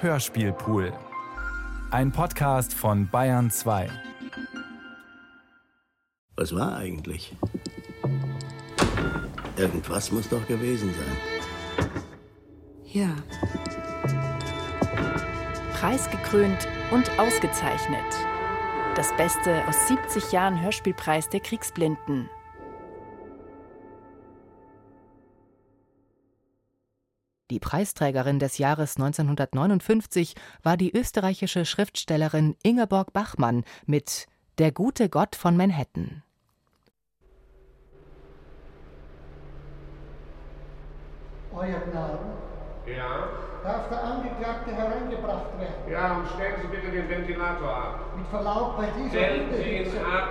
Hörspielpool. Ein Podcast von Bayern 2. Was war eigentlich? Irgendwas muss doch gewesen sein. Ja. Preisgekrönt und ausgezeichnet. Das Beste aus 70 Jahren Hörspielpreis der Kriegsblinden. Die Preisträgerin des Jahres 1959 war die österreichische Schriftstellerin Ingeborg Bachmann mit Der gute Gott von Manhattan. Euer Gnaden, Ja? darf der Angeklagte hereingebracht werden? Ja, und stellen Sie bitte den Ventilator ab. Mit Verlaub bei dieser Stellen Sie ihn ab.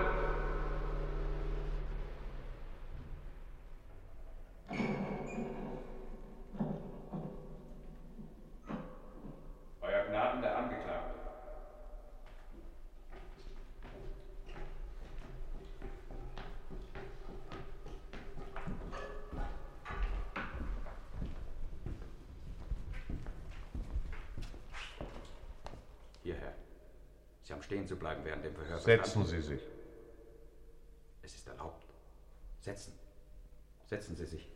Euer Gnaden, der Angeklagte. Hierher. Sie haben stehen zu bleiben während dem Verhör. Setzen? Sie sich. Es ist erlaubt. Setzen. Setzen Sie sich.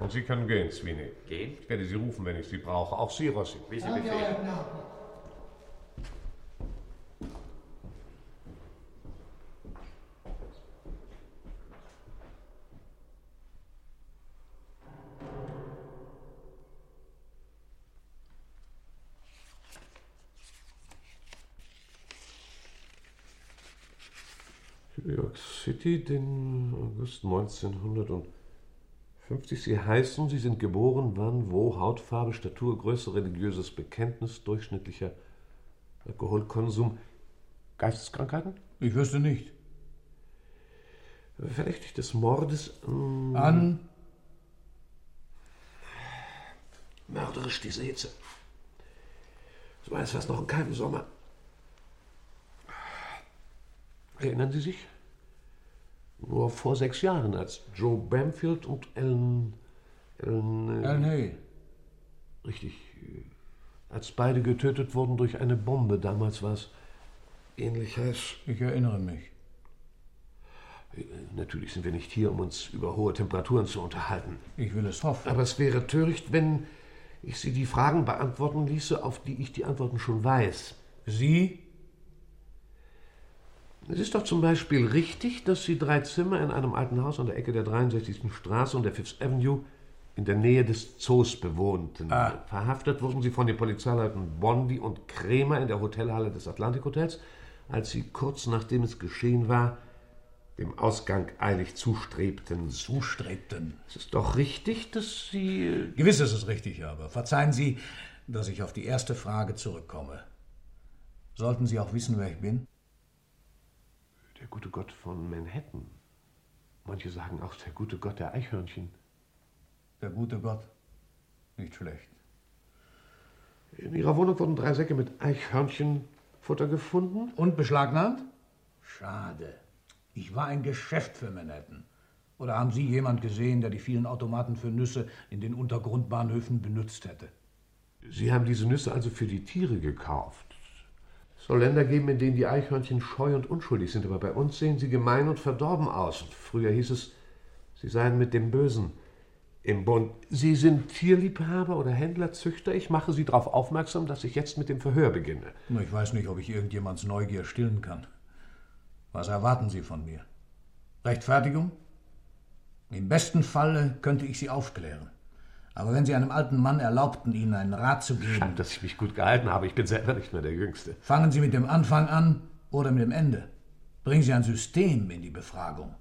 Und Sie können gehen, Sweeney. Gehen? Ich werde Sie rufen, wenn ich Sie brauche. Auch Sie, Rossi. Wie Sie befehlen. City, den August 1950. Sie heißen, Sie sind geboren, wann, wo, Hautfarbe, Statur, Größe, religiöses Bekenntnis, durchschnittlicher Alkoholkonsum, Geisteskrankheiten? Ich wüsste nicht. Verdächtig des Mordes an... An Mörderisch diese Hitze. So war es fast noch in keinem Sommer. Erinnern Sie sich? Nur vor sechs Jahren, als Joe Bamfield und Ellen. Ellen. äh, Alan Hay. Richtig. äh, Als beide getötet wurden durch eine Bombe. Damals war es ähnlich heiß. Ich erinnere mich. Äh, Natürlich sind wir nicht hier, um uns über hohe Temperaturen zu unterhalten. Ich will es hoffen. Aber es wäre töricht, wenn ich Sie die Fragen beantworten ließe, auf die ich die Antworten schon weiß. Sie? Es ist doch zum Beispiel richtig, dass Sie drei Zimmer in einem alten Haus an der Ecke der 63. Straße und der Fifth Avenue in der Nähe des Zoos bewohnten. Ah. Verhaftet wurden Sie von den Polizeileuten Bondi und Kremer in der Hotelhalle des Atlantic Hotels, als Sie kurz nachdem es geschehen war, dem Ausgang eilig zustrebten. Zustrebten. Es ist doch richtig, dass Sie... äh, Gewiss ist es richtig, aber verzeihen Sie, dass ich auf die erste Frage zurückkomme. Sollten Sie auch wissen, wer ich bin? Der gute Gott von Manhattan. Manche sagen auch der gute Gott der Eichhörnchen. Der gute Gott. Nicht schlecht. In Ihrer Wohnung wurden drei Säcke mit Eichhörnchenfutter gefunden. Und beschlagnahmt? Schade. Ich war ein Geschäft für Manhattan. Oder haben Sie jemand gesehen, der die vielen Automaten für Nüsse in den Untergrundbahnhöfen benutzt hätte? Sie haben diese Nüsse also für die Tiere gekauft. Soll Länder geben, in denen die Eichhörnchen scheu und unschuldig sind, aber bei uns sehen sie gemein und verdorben aus. Und früher hieß es, sie seien mit dem Bösen im Bund. Sie sind Tierliebhaber oder Händlerzüchter. Ich mache Sie darauf aufmerksam, dass ich jetzt mit dem Verhör beginne. Ich weiß nicht, ob ich irgendjemands Neugier stillen kann. Was erwarten Sie von mir? Rechtfertigung? Im besten Falle könnte ich Sie aufklären. Aber wenn Sie einem alten Mann erlaubten, Ihnen einen Rat zu geben, Schade, dass ich mich gut gehalten habe. Ich bin selber nicht mehr der Jüngste. fangen Sie mit dem Anfang an oder mit dem Ende. Bringen Sie ein System in die Befragung.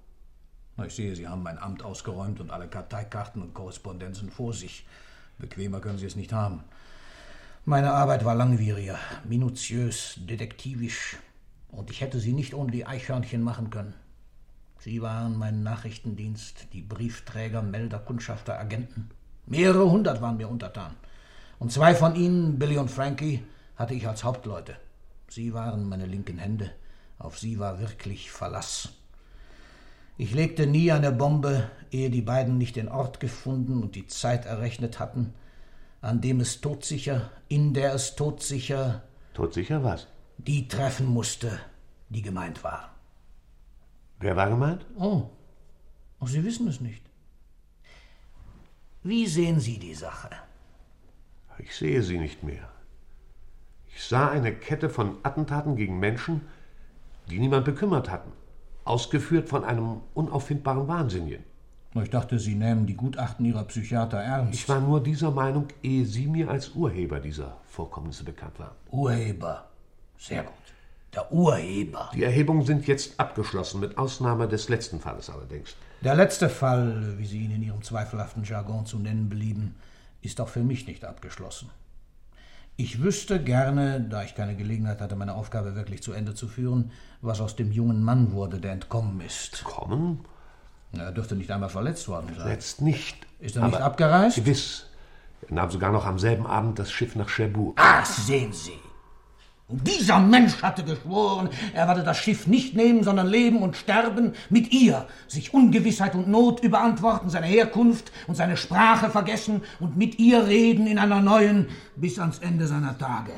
Ich sehe, Sie haben mein Amt ausgeräumt und alle Karteikarten und Korrespondenzen vor sich. Bequemer können Sie es nicht haben. Meine Arbeit war langwieriger, minutiös, detektivisch. Und ich hätte sie nicht ohne die Eichhörnchen machen können. Sie waren mein Nachrichtendienst, die Briefträger, Melder, Kundschafter, Agenten. Mehrere hundert waren mir untertan. Und zwei von ihnen, Billy und Frankie, hatte ich als Hauptleute. Sie waren meine linken Hände. Auf sie war wirklich Verlass. Ich legte nie eine Bombe, ehe die beiden nicht den Ort gefunden und die Zeit errechnet hatten, an dem es todsicher, in der es todsicher. Todsicher was? Die treffen musste, die gemeint war. Wer war gemeint? Oh, Sie wissen es nicht. Wie sehen Sie die Sache? Ich sehe sie nicht mehr. Ich sah eine Kette von Attentaten gegen Menschen, die niemand bekümmert hatten, ausgeführt von einem unauffindbaren Wahnsinnigen. Ich dachte, Sie nähmen die Gutachten Ihrer Psychiater ernst. Ich war nur dieser Meinung, ehe Sie mir als Urheber dieser Vorkommnisse bekannt waren. Urheber. Sehr gut. Der Urheber. Die Erhebungen sind jetzt abgeschlossen, mit Ausnahme des letzten Falles allerdings. Der letzte Fall, wie Sie ihn in Ihrem zweifelhaften Jargon zu nennen belieben, ist auch für mich nicht abgeschlossen. Ich wüsste gerne, da ich keine Gelegenheit hatte, meine Aufgabe wirklich zu Ende zu führen, was aus dem jungen Mann wurde, der entkommen ist. Kommen? Er dürfte nicht einmal verletzt worden sein. Jetzt nicht. Ist er nicht abgereist? Gewiss. Er nahm sogar noch am selben Abend das Schiff nach Cherbourg. Ach, sehen Sie. Und dieser Mensch hatte geschworen, er werde das Schiff nicht nehmen, sondern leben und sterben mit ihr, sich Ungewissheit und Not überantworten, seine Herkunft und seine Sprache vergessen und mit ihr reden in einer neuen bis ans Ende seiner Tage.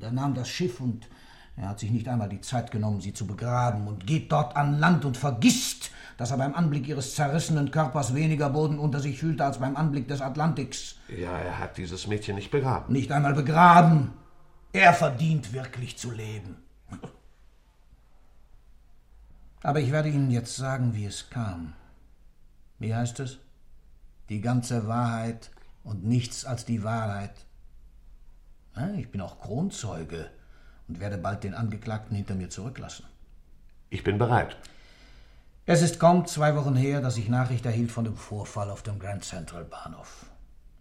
Er nahm das Schiff und er hat sich nicht einmal die Zeit genommen, sie zu begraben und geht dort an Land und vergisst, dass er beim Anblick ihres zerrissenen Körpers weniger Boden unter sich fühlte als beim Anblick des Atlantiks. Ja, er hat dieses Mädchen nicht begraben. Nicht einmal begraben. Er verdient wirklich zu leben. Aber ich werde Ihnen jetzt sagen, wie es kam. Wie heißt es? Die ganze Wahrheit und nichts als die Wahrheit. Ich bin auch Kronzeuge und werde bald den Angeklagten hinter mir zurücklassen. Ich bin bereit. Es ist kaum zwei Wochen her, dass ich Nachricht erhielt von dem Vorfall auf dem Grand Central Bahnhof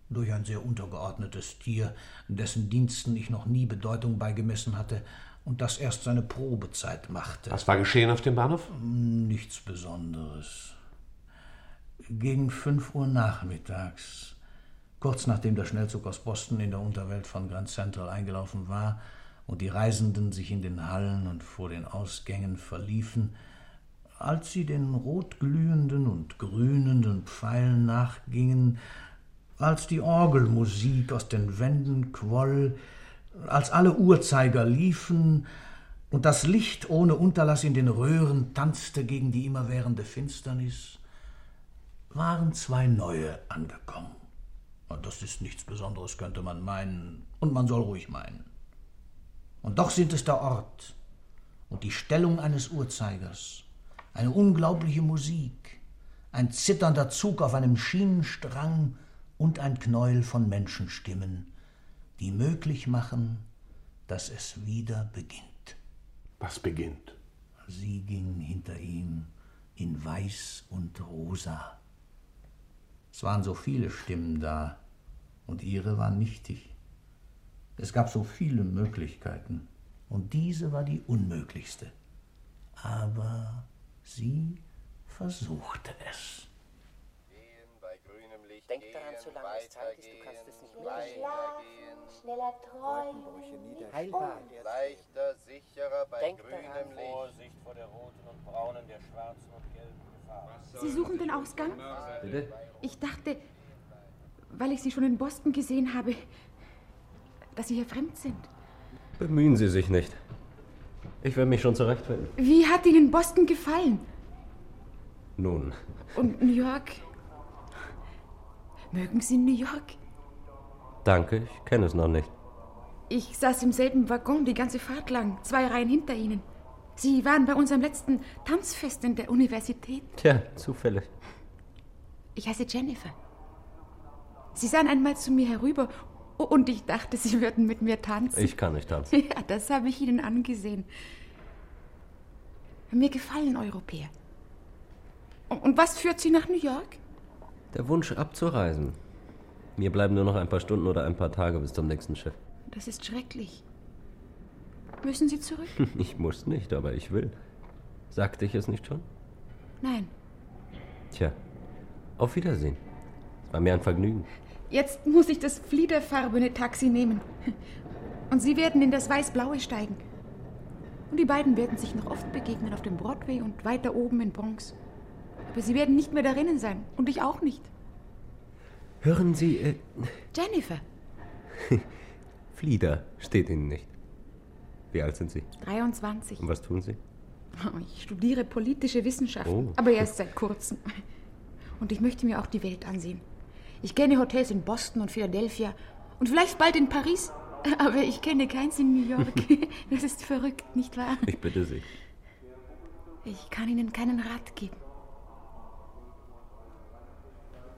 durch ein sehr untergeordnetes Tier, dessen Diensten ich noch nie Bedeutung beigemessen hatte und das erst seine Probezeit machte. Was war geschehen auf dem Bahnhof? Nichts Besonderes. Gegen fünf Uhr nachmittags, kurz nachdem der Schnellzug aus Boston in der Unterwelt von Grand Central eingelaufen war und die Reisenden sich in den Hallen und vor den Ausgängen verliefen, als sie den rotglühenden und grünenden Pfeilen nachgingen, als die Orgelmusik aus den Wänden quoll, als alle Uhrzeiger liefen und das Licht ohne Unterlass in den Röhren tanzte gegen die immerwährende Finsternis, waren zwei neue angekommen. Das ist nichts Besonderes, könnte man meinen, und man soll ruhig meinen. Und doch sind es der Ort und die Stellung eines Uhrzeigers, eine unglaubliche Musik, ein zitternder Zug auf einem Schienenstrang, und ein Knäuel von Menschenstimmen, die möglich machen, dass es wieder beginnt. Was beginnt? Sie ging hinter ihm in Weiß und Rosa. Es waren so viele Stimmen da, und ihre war nichtig. Es gab so viele Möglichkeiten, und diese war die unmöglichste. Aber sie versuchte es. Denk daran, solange es Zeit ist, du kannst es nicht mehr Schlafen, schneller träumen, Heilbar. Leichter, sicherer bei Denk grünem daran. Licht. Vorsicht vor der roten und braunen, der schwarzen und gelben Gefahr. Sie suchen den Ausgang? Bitte? Ich dachte, weil ich Sie schon in Boston gesehen habe, dass Sie hier fremd sind. Bemühen Sie sich nicht. Ich werde mich schon zurechtfinden. Wie hat Ihnen Boston gefallen? Nun, Und New York? Mögen Sie New York? danke, ich kenne es noch nicht. Ich saß im selben Waggon die ganze Fahrt lang, zwei Reihen hinter Ihnen. Sie waren bei unserem letzten Tanzfest in der Universität. Tja, zufällig. Ich heiße Jennifer. Sie sahen einmal zu mir herüber und ich dachte, Sie würden mit mir tanzen. Ich kann nicht tanzen. Ja, das habe ich Ihnen angesehen. Mir gefallen Europäer. Und und was führt Sie nach New York? Der Wunsch abzureisen. Mir bleiben nur noch ein paar Stunden oder ein paar Tage bis zum nächsten Schiff. Das ist schrecklich. Müssen Sie zurück? Ich muss nicht, aber ich will. Sagte ich es nicht schon? Nein. Tja, auf Wiedersehen. Es war mir ein Vergnügen. Jetzt muss ich das fliederfarbene Taxi nehmen. Und Sie werden in das weiß-blaue steigen. Und die beiden werden sich noch oft begegnen auf dem Broadway und weiter oben in Bronx. Aber Sie werden nicht mehr darinnen sein. Und ich auch nicht. Hören Sie, äh, Jennifer, Flieder steht Ihnen nicht. Wie alt sind Sie? 23. Und was tun Sie? Ich studiere politische Wissenschaften, Oh. aber erst seit kurzem. Und ich möchte mir auch die Welt ansehen. Ich kenne Hotels in Boston und Philadelphia und vielleicht bald in Paris, aber ich kenne keins in New York. Das ist verrückt, nicht wahr? Ich bitte Sie. Ich kann Ihnen keinen Rat geben.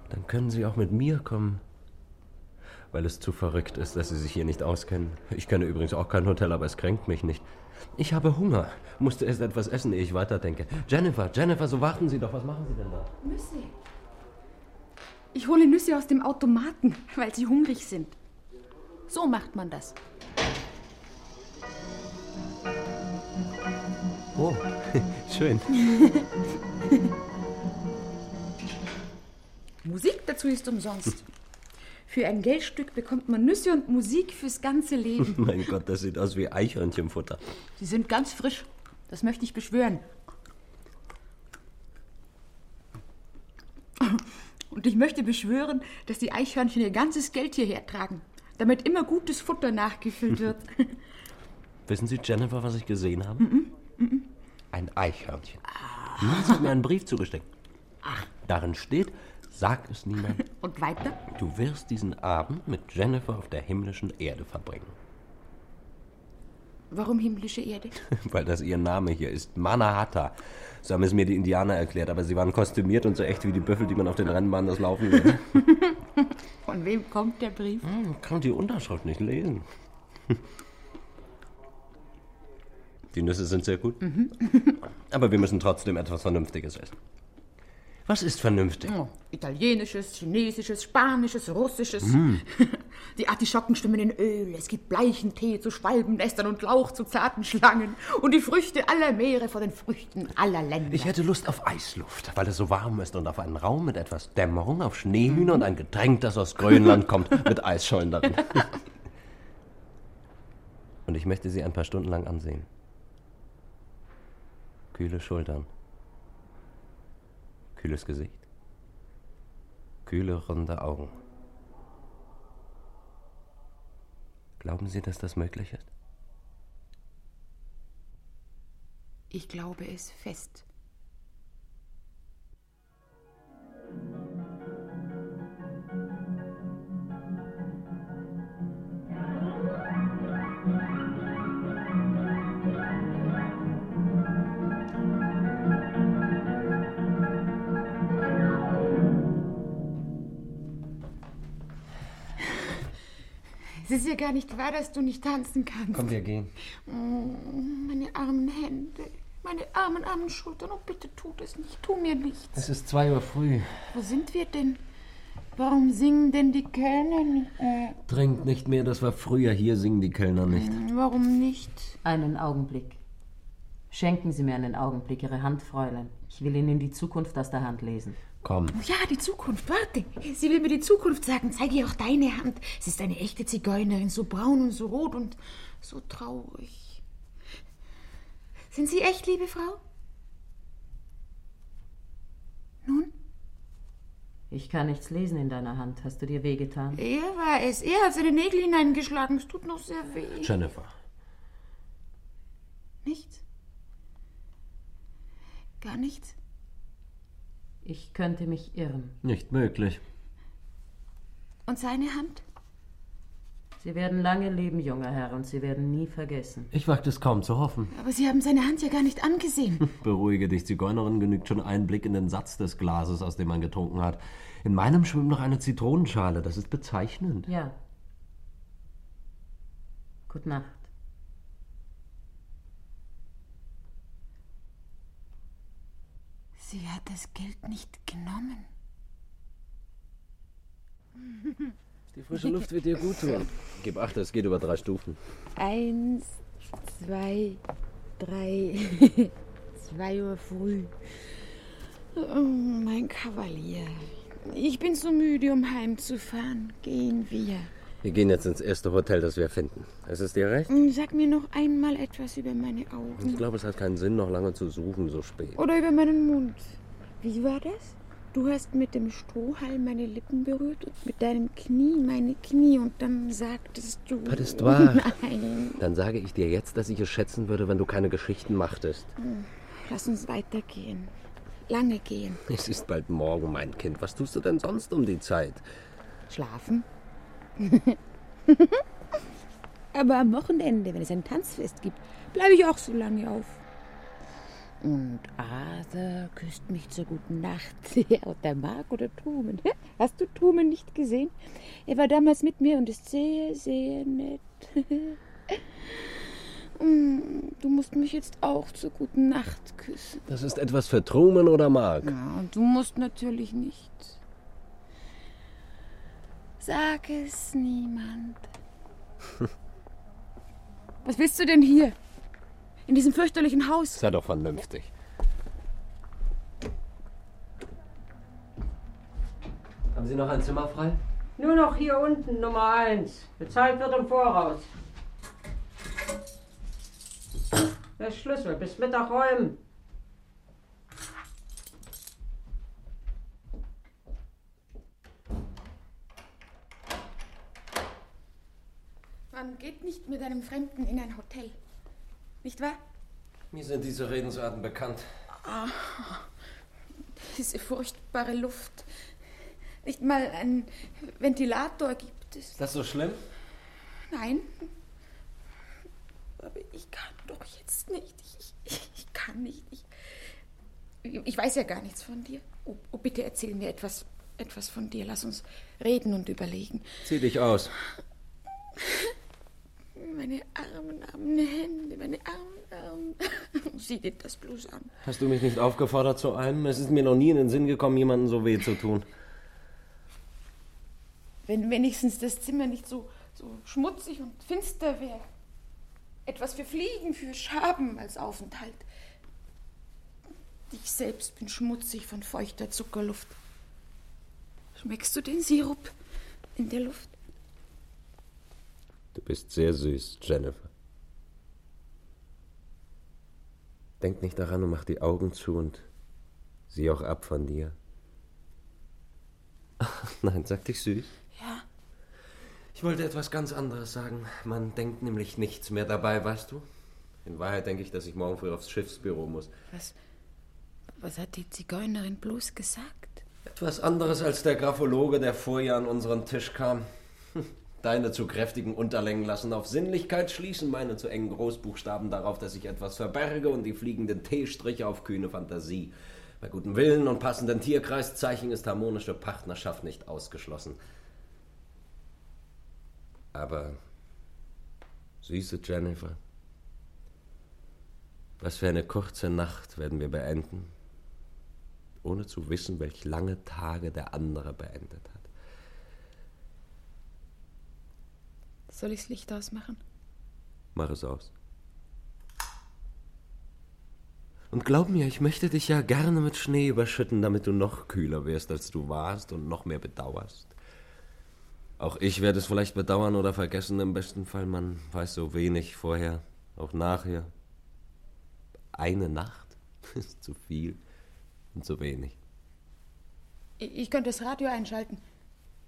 Dann können Sie auch mit mir kommen. Weil es zu verrückt ist, dass Sie sich hier nicht auskennen. Ich kenne übrigens auch kein Hotel, aber es kränkt mich nicht. Ich habe Hunger. Musste erst etwas essen, ehe ich weiterdenke. Jennifer, Jennifer, so warten Sie doch. Was machen Sie denn da? Nüsse. Ich hole Nüsse aus dem Automaten, weil sie hungrig sind. So macht man das. Oh, schön. Musik dazu ist umsonst. Für ein Geldstück bekommt man Nüsse und Musik fürs ganze Leben. mein Gott, das sieht aus wie Eichhörnchenfutter. Sie sind ganz frisch. Das möchte ich beschwören. Und ich möchte beschwören, dass die Eichhörnchen ihr ganzes Geld hierher tragen, damit immer gutes Futter nachgefüllt wird. Wissen Sie, Jennifer, was ich gesehen habe? Mhm, mhm. Ein Eichhörnchen. Sie hat mir einen Brief zugesteckt. Darin steht, sag es niemand. Und weiter? Du wirst diesen Abend mit Jennifer auf der himmlischen Erde verbringen. Warum himmlische Erde? Weil das ihr Name hier ist. Manahata. So haben es mir die Indianer erklärt, aber sie waren kostümiert und so echt wie die Büffel, die man auf den Rennbahnen das Laufen will. Von wem kommt der Brief? Hm, kann die Unterschrift nicht lesen. Die Nüsse sind sehr gut, Mhm. aber wir müssen trotzdem etwas Vernünftiges essen. Was ist vernünftig? Oh, Italienisches, Chinesisches, Spanisches, Russisches. Mm. Die Artischocken schwimmen in Öl. Es gibt bleichen Tee zu Schwalbennestern und Lauch zu zarten Schlangen. Und die Früchte aller Meere vor den Früchten aller Länder. Ich hätte Lust auf Eisluft, weil es so warm ist und auf einen Raum mit etwas Dämmerung, auf Schneehühner und ein Getränk, das aus Grönland kommt, mit Eisschollen darin. Und ich möchte sie ein paar Stunden lang ansehen. Kühle Schultern. Kühles Gesicht. Kühle, runde Augen. Glauben Sie, dass das möglich ist? Ich glaube es fest. Es ist ja gar nicht wahr, dass du nicht tanzen kannst. Komm, wir gehen. Mm, Meine armen Hände, meine armen, armen Schultern. Oh, bitte tut es nicht. Tu mir nichts. Es ist zwei Uhr früh. Wo sind wir denn? Warum singen denn die Kellner nicht? Äh, Trinkt nicht mehr, das war früher. Hier singen die Kellner nicht. warum nicht? Einen Augenblick. Schenken Sie mir einen Augenblick Ihre Hand, Fräulein. Ich will Ihnen die Zukunft aus der Hand lesen. Komm. Ja, die Zukunft. Warte. Sie will mir die Zukunft sagen. Zeige ihr auch deine Hand. Sie ist eine echte Zigeunerin, so braun und so rot und so traurig. Sind Sie echt, liebe Frau? Nun? Ich kann nichts lesen in deiner Hand. Hast du dir wehgetan? Er war es. Er hat seine Nägel hineingeschlagen. Es tut noch sehr weh. Jennifer. Nichts? Gar nichts? Ich könnte mich irren. Nicht möglich. Und seine Hand? Sie werden lange leben, junger Herr, und Sie werden nie vergessen. Ich wagte es kaum zu hoffen. Aber Sie haben seine Hand ja gar nicht angesehen. Beruhige dich, Zigeunerin, genügt schon ein Blick in den Satz des Glases, aus dem man getrunken hat. In meinem schwimmt noch eine Zitronenschale, das ist bezeichnend. Ja. Gut Nacht. Sie hat das Geld nicht genommen. Die frische Luft wird dir gut tun. Gib acht, es geht über drei Stufen. Eins, zwei, drei. zwei Uhr früh. Oh, mein Kavalier. Ich bin so müde, um heimzufahren. Gehen wir. Wir gehen jetzt ins erste Hotel, das wir finden. Ist es dir recht? Sag mir noch einmal etwas über meine Ich Augen. glaube, es hat keinen Sinn, noch lange zu suchen, so spät. Oder über meinen Mund. Wie war das? Du hast mit dem Strohhalm meine Lippen berührt und mit deinem Knie meine Knie und dann sagtest du. Das ist wahr. Nein. Dann sage ich dir jetzt, dass ich es schätzen würde, wenn du keine Geschichten machtest. Lass uns weitergehen. Lange gehen. Es ist bald morgen, mein Kind. Was tust du denn sonst um die Zeit? Schlafen. Aber am Wochenende, wenn es ein Tanzfest gibt, bleibe ich auch so lange auf. Und Arthur küsst mich zur guten Nacht. und der Mark oder Truman. Hast du Truman nicht gesehen? Er war damals mit mir und ist sehr, sehr nett. Mm, du musst mich jetzt auch zur guten Nacht küssen. Das ist etwas für Truman oder Mark? Ja, und du musst natürlich nicht. Sag es niemand. Was willst du denn hier? In diesem fürchterlichen Haus? Sei doch vernünftig. Haben Sie noch ein Zimmer frei? Nur noch hier unten, Nummer 1. Bezahlt wird im Voraus. Der Schlüssel, bis Mittag räumen. Man geht nicht mit einem Fremden in ein Hotel. Nicht wahr? Mir sind diese Redensarten bekannt. Ah, diese furchtbare Luft. Nicht mal einen Ventilator gibt es. Ist das so schlimm? Nein. Aber ich kann doch jetzt nicht. Ich, ich, ich kann nicht. Ich, ich weiß ja gar nichts von dir. Oh, oh, bitte erzähl mir etwas, etwas von dir. Lass uns reden und überlegen. Zieh dich aus. Meine armen, armen Hände, meine armen, armen. Sieh dir das bloß an. Hast du mich nicht aufgefordert zu einem? Es ist mir noch nie in den Sinn gekommen, jemandem so weh zu tun. Wenn wenigstens das Zimmer nicht so, so schmutzig und finster wäre. Etwas für Fliegen, für Schaben als Aufenthalt. Ich selbst bin schmutzig von feuchter Zuckerluft. Schmeckst du den Sirup in der Luft? Du bist sehr süß, Jennifer. Denk nicht daran und mach die Augen zu und sieh auch ab von dir. Ach, nein, sag dich süß. Ja. Ich wollte etwas ganz anderes sagen. Man denkt nämlich nichts mehr dabei, weißt du? In Wahrheit denke ich, dass ich morgen früh aufs Schiffsbüro muss. Was, was hat die Zigeunerin bloß gesagt? Etwas anderes als der Graphologe, der vorher an unseren Tisch kam. Deine zu kräftigen Unterlängen lassen auf Sinnlichkeit schließen, meine zu engen Großbuchstaben darauf, dass ich etwas verberge und die fliegenden T-Striche auf kühne Fantasie. Bei gutem Willen und passenden Tierkreiszeichen ist harmonische Partnerschaft nicht ausgeschlossen. Aber, süße Jennifer, was für eine kurze Nacht werden wir beenden, ohne zu wissen, welch lange Tage der andere beendet hat. Soll ich das Licht ausmachen? Mach es aus. Und glaub mir, ich möchte dich ja gerne mit Schnee überschütten, damit du noch kühler wirst, als du warst und noch mehr bedauerst. Auch ich werde es vielleicht bedauern oder vergessen, im besten Fall. Man weiß so wenig vorher, auch nachher. Eine Nacht ist zu viel und zu wenig. Ich, ich könnte das Radio einschalten.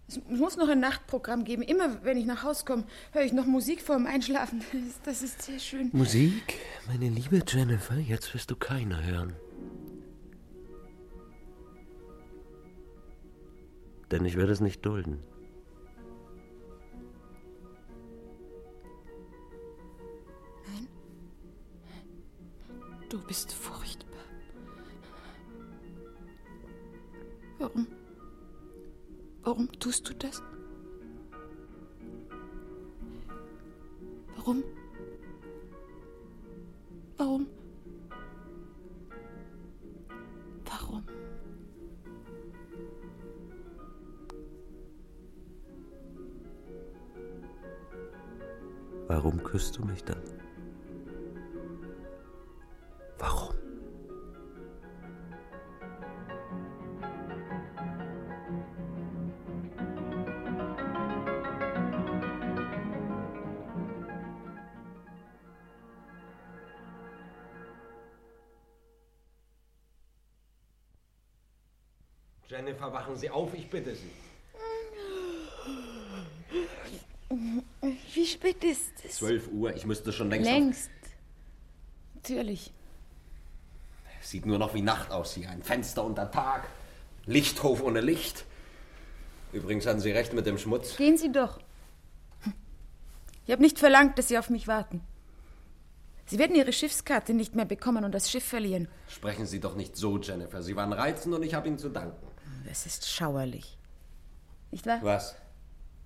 Es muss noch ein Nachtprogramm geben. Immer wenn ich nach Hause komme, höre ich noch Musik vor dem Einschlafen. Das ist sehr schön. Musik? Meine liebe Jennifer, jetzt wirst du keine hören. Denn ich werde es nicht dulden. Nein. Du bist furchtbar. Warum? Warum tust du das? Warum? Warum? Warum? Warum küsst du mich dann? Wachen Sie auf, ich bitte Sie. Wie spät ist es? Zwölf Uhr, ich müsste schon längst. Längst. Natürlich. Sieht nur noch wie Nacht aus hier. Ein Fenster unter Tag. Lichthof ohne Licht. Übrigens hatten Sie recht mit dem Schmutz. Gehen Sie doch. Ich habe nicht verlangt, dass Sie auf mich warten. Sie werden Ihre Schiffskarte nicht mehr bekommen und das Schiff verlieren. Sprechen Sie doch nicht so, Jennifer. Sie waren reizend und ich habe Ihnen zu danken. Das ist schauerlich. Nicht wahr? Was?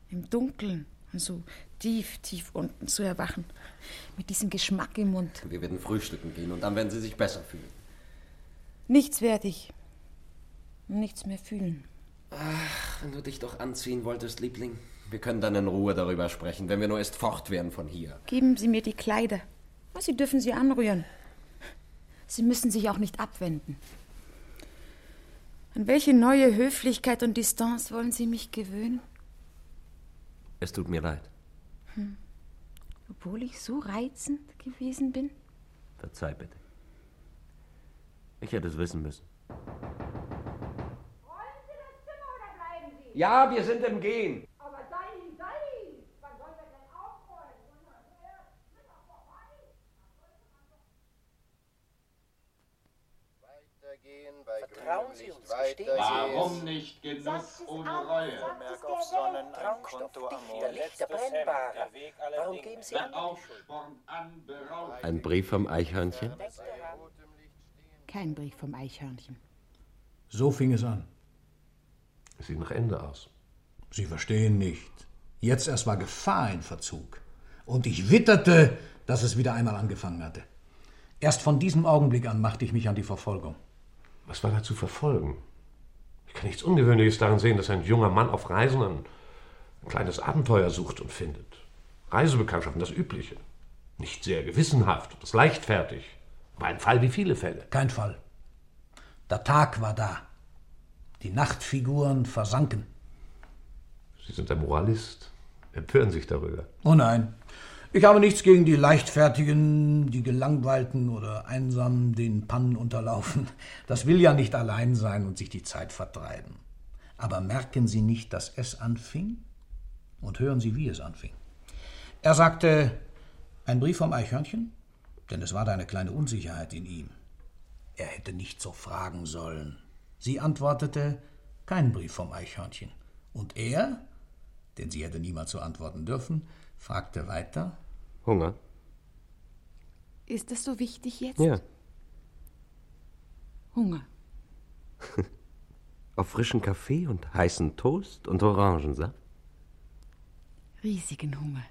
Im Dunkeln und so tief, tief unten zu erwachen. Mit diesem Geschmack im Mund. Wir werden frühstücken gehen und dann werden Sie sich besser fühlen. Nichts werde ich. Nichts mehr fühlen. Ach, wenn du dich doch anziehen wolltest, Liebling. Wir können dann in Ruhe darüber sprechen, wenn wir nur erst fort wären von hier. Geben Sie mir die Kleider. Sie dürfen sie anrühren. Sie müssen sich auch nicht abwenden. An welche neue Höflichkeit und Distanz wollen Sie mich gewöhnen? Es tut mir leid. Hm. Obwohl ich so reizend gewesen bin? Verzeih bitte. Ich hätte es wissen müssen. Ja, wir sind im Gehen. Aber Dani, Dani, wann wollen wir denn aufräumen? Vertrauen Sie uns, gestehen Sie. Warum nicht Genuss ohne Reue? Vermerk auf Sonnen, ein Konto brennbare. Warum geben Sie an? Aufsporn an, beraubt. Ein Brief vom Eichhörnchen? Kein Brief vom Eichhörnchen. So fing es an. Es sieht nach Ende aus. Sie verstehen nicht. Jetzt erst war Gefahr in Verzug. Und ich witterte, dass es wieder einmal angefangen hatte. Erst von diesem Augenblick an machte ich mich an die Verfolgung. Was war da zu verfolgen? Ich kann nichts Ungewöhnliches darin sehen, dass ein junger Mann auf Reisen ein, ein kleines Abenteuer sucht und findet. Reisebekanntschaften, das Übliche. Nicht sehr gewissenhaft, das leichtfertig. Aber ein Fall wie viele Fälle. Kein Fall. Der Tag war da. Die Nachtfiguren versanken. Sie sind ein Moralist. Empören sich darüber. Oh nein. Ich habe nichts gegen die Leichtfertigen, die Gelangweilten oder Einsamen, denen Pannen unterlaufen. Das will ja nicht allein sein und sich die Zeit vertreiben. Aber merken Sie nicht, dass es anfing? Und hören Sie, wie es anfing. Er sagte, ein Brief vom Eichhörnchen? Denn es war da eine kleine Unsicherheit in ihm. Er hätte nicht so fragen sollen. Sie antwortete, kein Brief vom Eichhörnchen. Und er, denn sie hätte niemals so antworten dürfen, fragte weiter, Hunger? Ist das so wichtig jetzt? Ja. Hunger. Auf frischen Kaffee und heißen Toast und Orangensaft? Riesigen Hunger.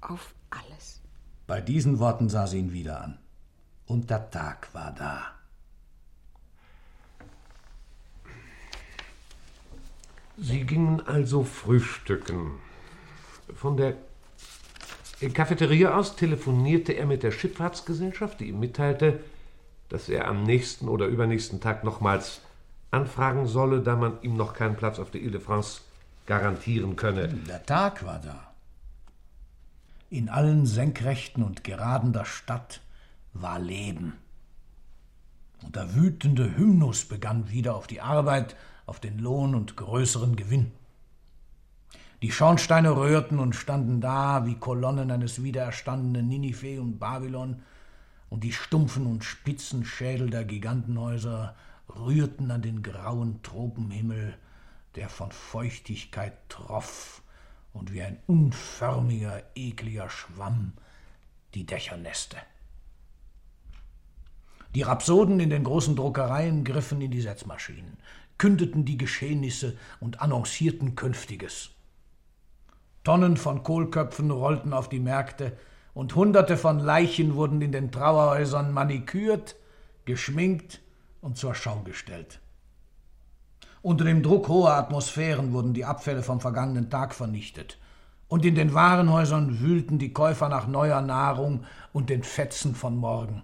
Auf alles. Bei diesen Worten sah sie ihn wieder an. Und der Tag war da. Sie gingen also frühstücken. Von der Cafeteria aus telefonierte er mit der Schifffahrtsgesellschaft, die ihm mitteilte, dass er am nächsten oder übernächsten Tag nochmals anfragen solle, da man ihm noch keinen Platz auf der Ile de France garantieren könne. Der Tag war da. In allen Senkrechten und Geraden der Stadt war Leben. Und der wütende Hymnus begann wieder auf die Arbeit, auf den Lohn und größeren Gewinn. Die Schornsteine rührten und standen da wie Kolonnen eines wiedererstandenen Ninive und Babylon, und die stumpfen und spitzen Schädel der Gigantenhäuser rührten an den grauen Tropenhimmel, der von Feuchtigkeit troff und wie ein unförmiger, ekliger Schwamm die Dächer nässte. Die Rhapsoden in den großen Druckereien griffen in die Setzmaschinen, kündeten die Geschehnisse und annoncierten Künftiges. Tonnen von Kohlköpfen rollten auf die Märkte, und Hunderte von Leichen wurden in den Trauerhäusern manikürt, geschminkt und zur Schau gestellt. Unter dem Druck hoher Atmosphären wurden die Abfälle vom vergangenen Tag vernichtet, und in den Warenhäusern wühlten die Käufer nach neuer Nahrung und den Fetzen von morgen.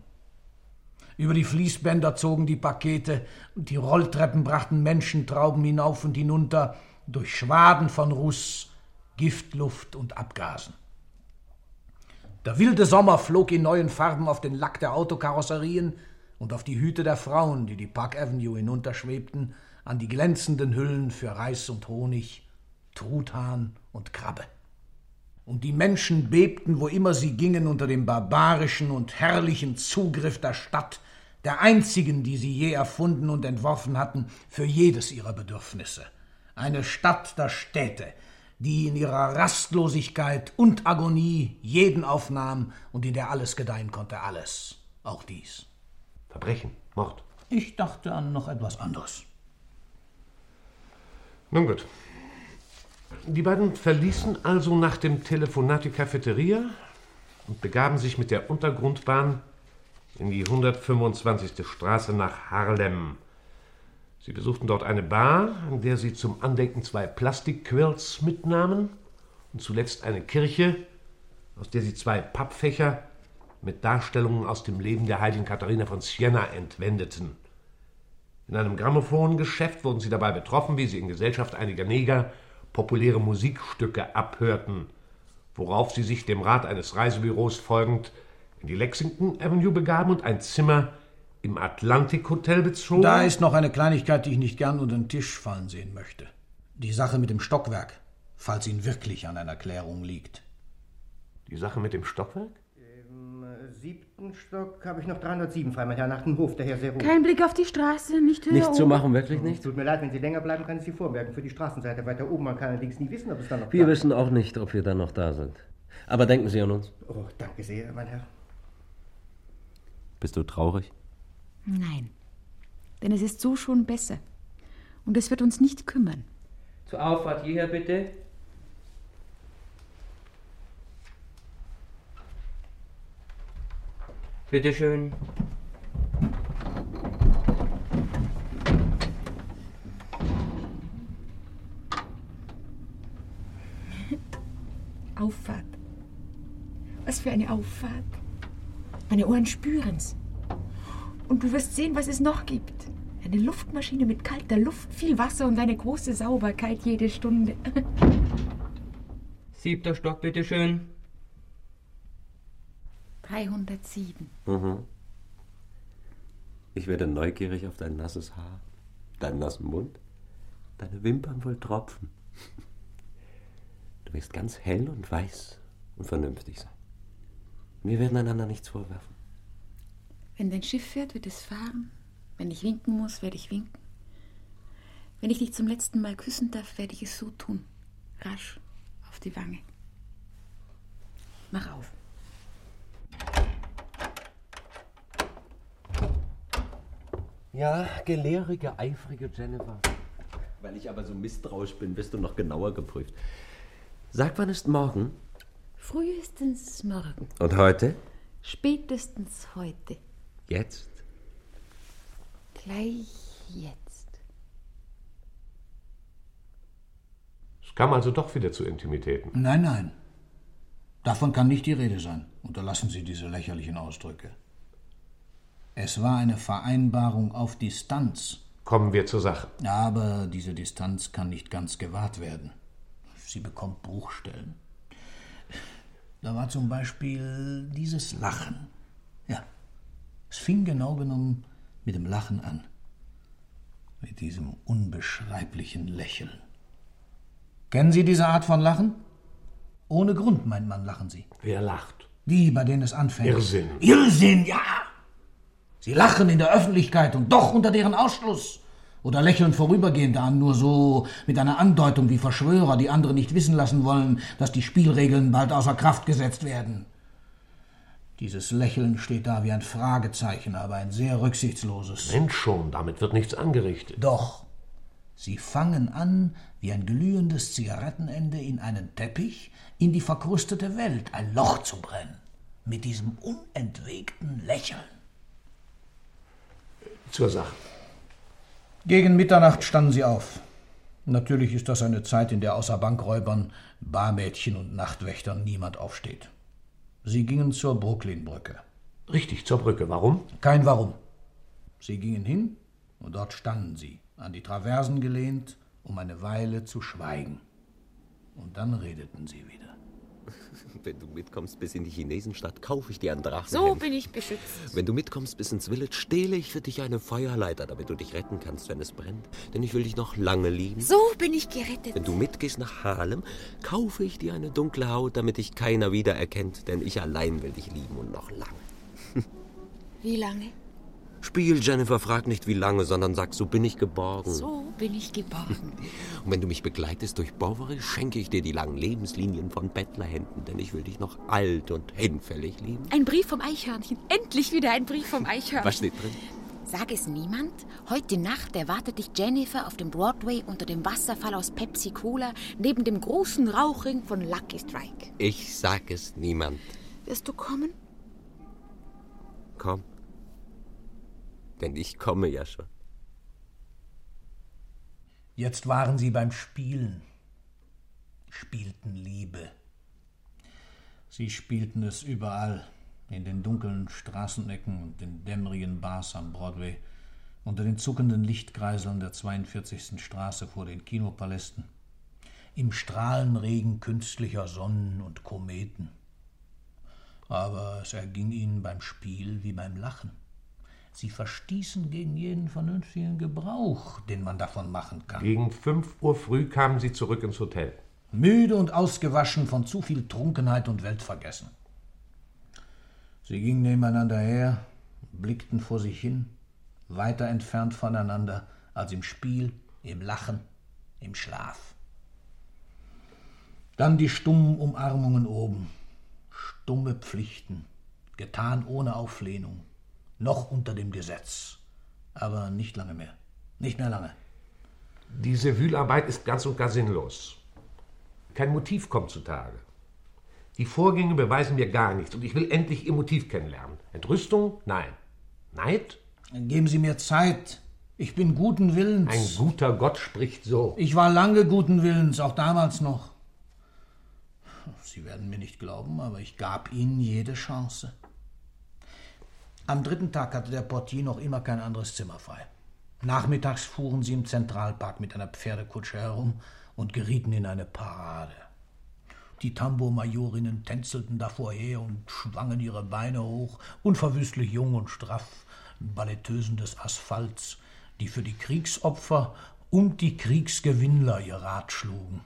Über die Fließbänder zogen die Pakete, und die Rolltreppen brachten Menschentrauben hinauf und hinunter durch Schwaden von Ruß, Giftluft und Abgasen. Der wilde Sommer flog in neuen Farben auf den Lack der Autokarosserien, und auf die Hüte der Frauen, die die Park Avenue hinunterschwebten, an die glänzenden Hüllen für Reis und Honig, Truthahn und Krabbe. Und die Menschen bebten, wo immer sie gingen, unter dem barbarischen und herrlichen Zugriff der Stadt, der einzigen, die sie je erfunden und entworfen hatten, für jedes ihrer Bedürfnisse. Eine Stadt der Städte, die in ihrer Rastlosigkeit und Agonie jeden aufnahm und in der alles gedeihen konnte, alles, auch dies. Verbrechen, Mord. Ich dachte an noch etwas anderes. Nun gut. Die beiden verließen also nach dem Telefonat die Cafeteria und begaben sich mit der Untergrundbahn in die 125. Straße nach Harlem. Sie besuchten dort eine Bar, an der sie zum Andenken zwei Plastikquirls mitnahmen und zuletzt eine Kirche, aus der sie zwei Pappfächer mit Darstellungen aus dem Leben der heiligen Katharina von Siena entwendeten. In einem Grammophongeschäft wurden sie dabei betroffen, wie sie in Gesellschaft einiger Neger populäre Musikstücke abhörten, worauf sie sich dem Rat eines Reisebüros folgend in die Lexington Avenue begaben und ein Zimmer im Atlantic Hotel bezogen. Da ist noch eine Kleinigkeit, die ich nicht gern unter den Tisch fallen sehen möchte. Die Sache mit dem Stockwerk, falls Ihnen wirklich an einer Klärung liegt. Die Sache mit dem Stockwerk? Im siebten Stock habe ich noch 307 frei, mein Herr, nach dem Hof, der Herr sehr ruhig. Kein Blick auf die Straße, nicht höher Nicht zu machen, wirklich nicht? Tut mir leid, wenn Sie länger bleiben, kann ich Sie vormerken für die Straßenseite weiter oben. Man kann allerdings nie wissen, ob es dann noch Wir bleibt. wissen auch nicht, ob wir dann noch da sind. Aber denken Sie an uns. Oh, danke sehr, mein Herr. Bist du traurig? Nein, denn es ist so schon besser. Und es wird uns nicht kümmern. Zur Auffahrt hierher bitte. Bitte schön. Auffahrt. Was für eine Auffahrt. Meine Ohren spüren's. Und du wirst sehen, was es noch gibt. Eine Luftmaschine mit kalter Luft, viel Wasser und eine große Sauberkeit jede Stunde. Siebter Stock, bitte schön. 307. Mhm. Ich werde neugierig auf dein nasses Haar, deinen nassen Mund, deine Wimpern voll Tropfen. Du wirst ganz hell und weiß und vernünftig sein. Wir werden einander nichts vorwerfen. Wenn dein Schiff fährt, wird es fahren. Wenn ich winken muss, werde ich winken. Wenn ich dich zum letzten Mal küssen darf, werde ich es so tun. Rasch auf die Wange. Mach auf. Ja, gelehrige, eifrige Jennifer. Weil ich aber so misstrauisch bin, wirst du noch genauer geprüft. Sag, wann ist morgen? Frühestens morgen. Und heute? Spätestens heute. Jetzt? Gleich jetzt. Es kam also doch wieder zu Intimitäten. Nein, nein. Davon kann nicht die Rede sein. Unterlassen Sie diese lächerlichen Ausdrücke. Es war eine Vereinbarung auf Distanz. Kommen wir zur Sache. Aber diese Distanz kann nicht ganz gewahrt werden. Sie bekommt Bruchstellen. Da war zum Beispiel dieses Lachen. Es fing genau genommen mit dem Lachen an. Mit diesem unbeschreiblichen Lächeln. Kennen Sie diese Art von Lachen? Ohne Grund, meint man, lachen Sie. Wer lacht? Die, bei denen es anfängt. Irrsinn. Irrsinn, ja! Sie lachen in der Öffentlichkeit und doch unter deren Ausschluss. Oder lächeln vorübergehend an, nur so mit einer Andeutung wie Verschwörer, die andere nicht wissen lassen wollen, dass die Spielregeln bald außer Kraft gesetzt werden. Dieses Lächeln steht da wie ein Fragezeichen, aber ein sehr rücksichtsloses. Mensch schon, damit wird nichts angerichtet. Doch. Sie fangen an, wie ein glühendes Zigarettenende in einen Teppich, in die verkrustete Welt ein Loch zu brennen. Mit diesem unentwegten Lächeln. Zur Sache. Gegen Mitternacht standen sie auf. Natürlich ist das eine Zeit, in der außer Bankräubern, Barmädchen und Nachtwächtern niemand aufsteht. Sie gingen zur Brooklynbrücke. Richtig, zur Brücke. Warum? Kein Warum. Sie gingen hin und dort standen sie, an die Traversen gelehnt, um eine Weile zu schweigen. Und dann redeten sie wieder. Wenn du mitkommst bis in die Chinesenstadt, kaufe ich dir einen Drachen. So bin ich beschützt. Wenn du mitkommst bis ins Village, stehle ich für dich eine Feuerleiter, damit du dich retten kannst, wenn es brennt. Denn ich will dich noch lange lieben. So bin ich gerettet. Wenn du mitgehst nach Harlem, kaufe ich dir eine dunkle Haut, damit dich keiner wiedererkennt. Denn ich allein will dich lieben und noch lange. Wie lange? Spiel, Jennifer, frag nicht wie lange, sondern sag, so bin ich geborgen. So bin ich geborgen. Und wenn du mich begleitest durch Bovary, schenke ich dir die langen Lebenslinien von Bettlerhänden, denn ich will dich noch alt und hinfällig lieben. Ein Brief vom Eichhörnchen. Endlich wieder ein Brief vom Eichhörnchen. Was steht drin? Sag es niemand. Heute Nacht erwartet dich Jennifer auf dem Broadway unter dem Wasserfall aus Pepsi Cola neben dem großen Rauchring von Lucky Strike. Ich sag es niemand. Wirst du kommen? Komm. Denn ich komme ja schon. Jetzt waren sie beim Spielen, spielten Liebe. Sie spielten es überall, in den dunklen Straßenecken und den dämmerigen Bars am Broadway, unter den zuckenden Lichtkreiseln der 42. Straße vor den Kinopalästen, im Strahlenregen künstlicher Sonnen und Kometen. Aber es erging ihnen beim Spiel wie beim Lachen. Sie verstießen gegen jeden vernünftigen Gebrauch, den man davon machen kann. Gegen fünf Uhr früh kamen sie zurück ins Hotel. Müde und ausgewaschen von zu viel Trunkenheit und Weltvergessen. Sie gingen nebeneinander her, blickten vor sich hin, weiter entfernt voneinander als im Spiel, im Lachen, im Schlaf. Dann die stummen Umarmungen oben, stumme Pflichten, getan ohne Auflehnung, noch unter dem Gesetz. Aber nicht lange mehr. Nicht mehr lange. Diese Wühlarbeit ist ganz und gar sinnlos. Kein Motiv kommt zutage. Die Vorgänge beweisen mir gar nichts und ich will endlich Ihr Motiv kennenlernen. Entrüstung? Nein. Neid? Geben Sie mir Zeit. Ich bin guten Willens. Ein guter Gott spricht so. Ich war lange guten Willens, auch damals noch. Sie werden mir nicht glauben, aber ich gab Ihnen jede Chance. Am dritten Tag hatte der Portier noch immer kein anderes Zimmer frei. Nachmittags fuhren sie im Zentralpark mit einer Pferdekutsche herum und gerieten in eine Parade. Die Tambourmajorinnen tänzelten davor her und schwangen ihre Beine hoch, unverwüstlich jung und straff, Balletteusen des Asphalts, die für die Kriegsopfer und die Kriegsgewinnler ihr Rat schlugen.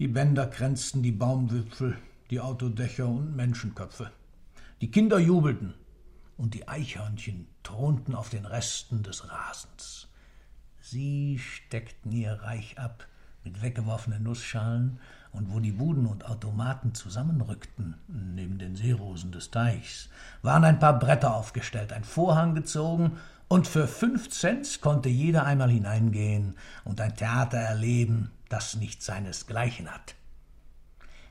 Die Bänder kränzten die Baumwipfel, die Autodächer und Menschenköpfe. Die Kinder jubelten und die Eichhörnchen thronten auf den Resten des Rasens. Sie steckten ihr Reich ab mit weggeworfenen Nussschalen, und wo die Buden und Automaten zusammenrückten, neben den Seerosen des Teichs, waren ein paar Bretter aufgestellt, ein Vorhang gezogen, und für fünf Cent konnte jeder einmal hineingehen und ein Theater erleben, das nicht seinesgleichen hat.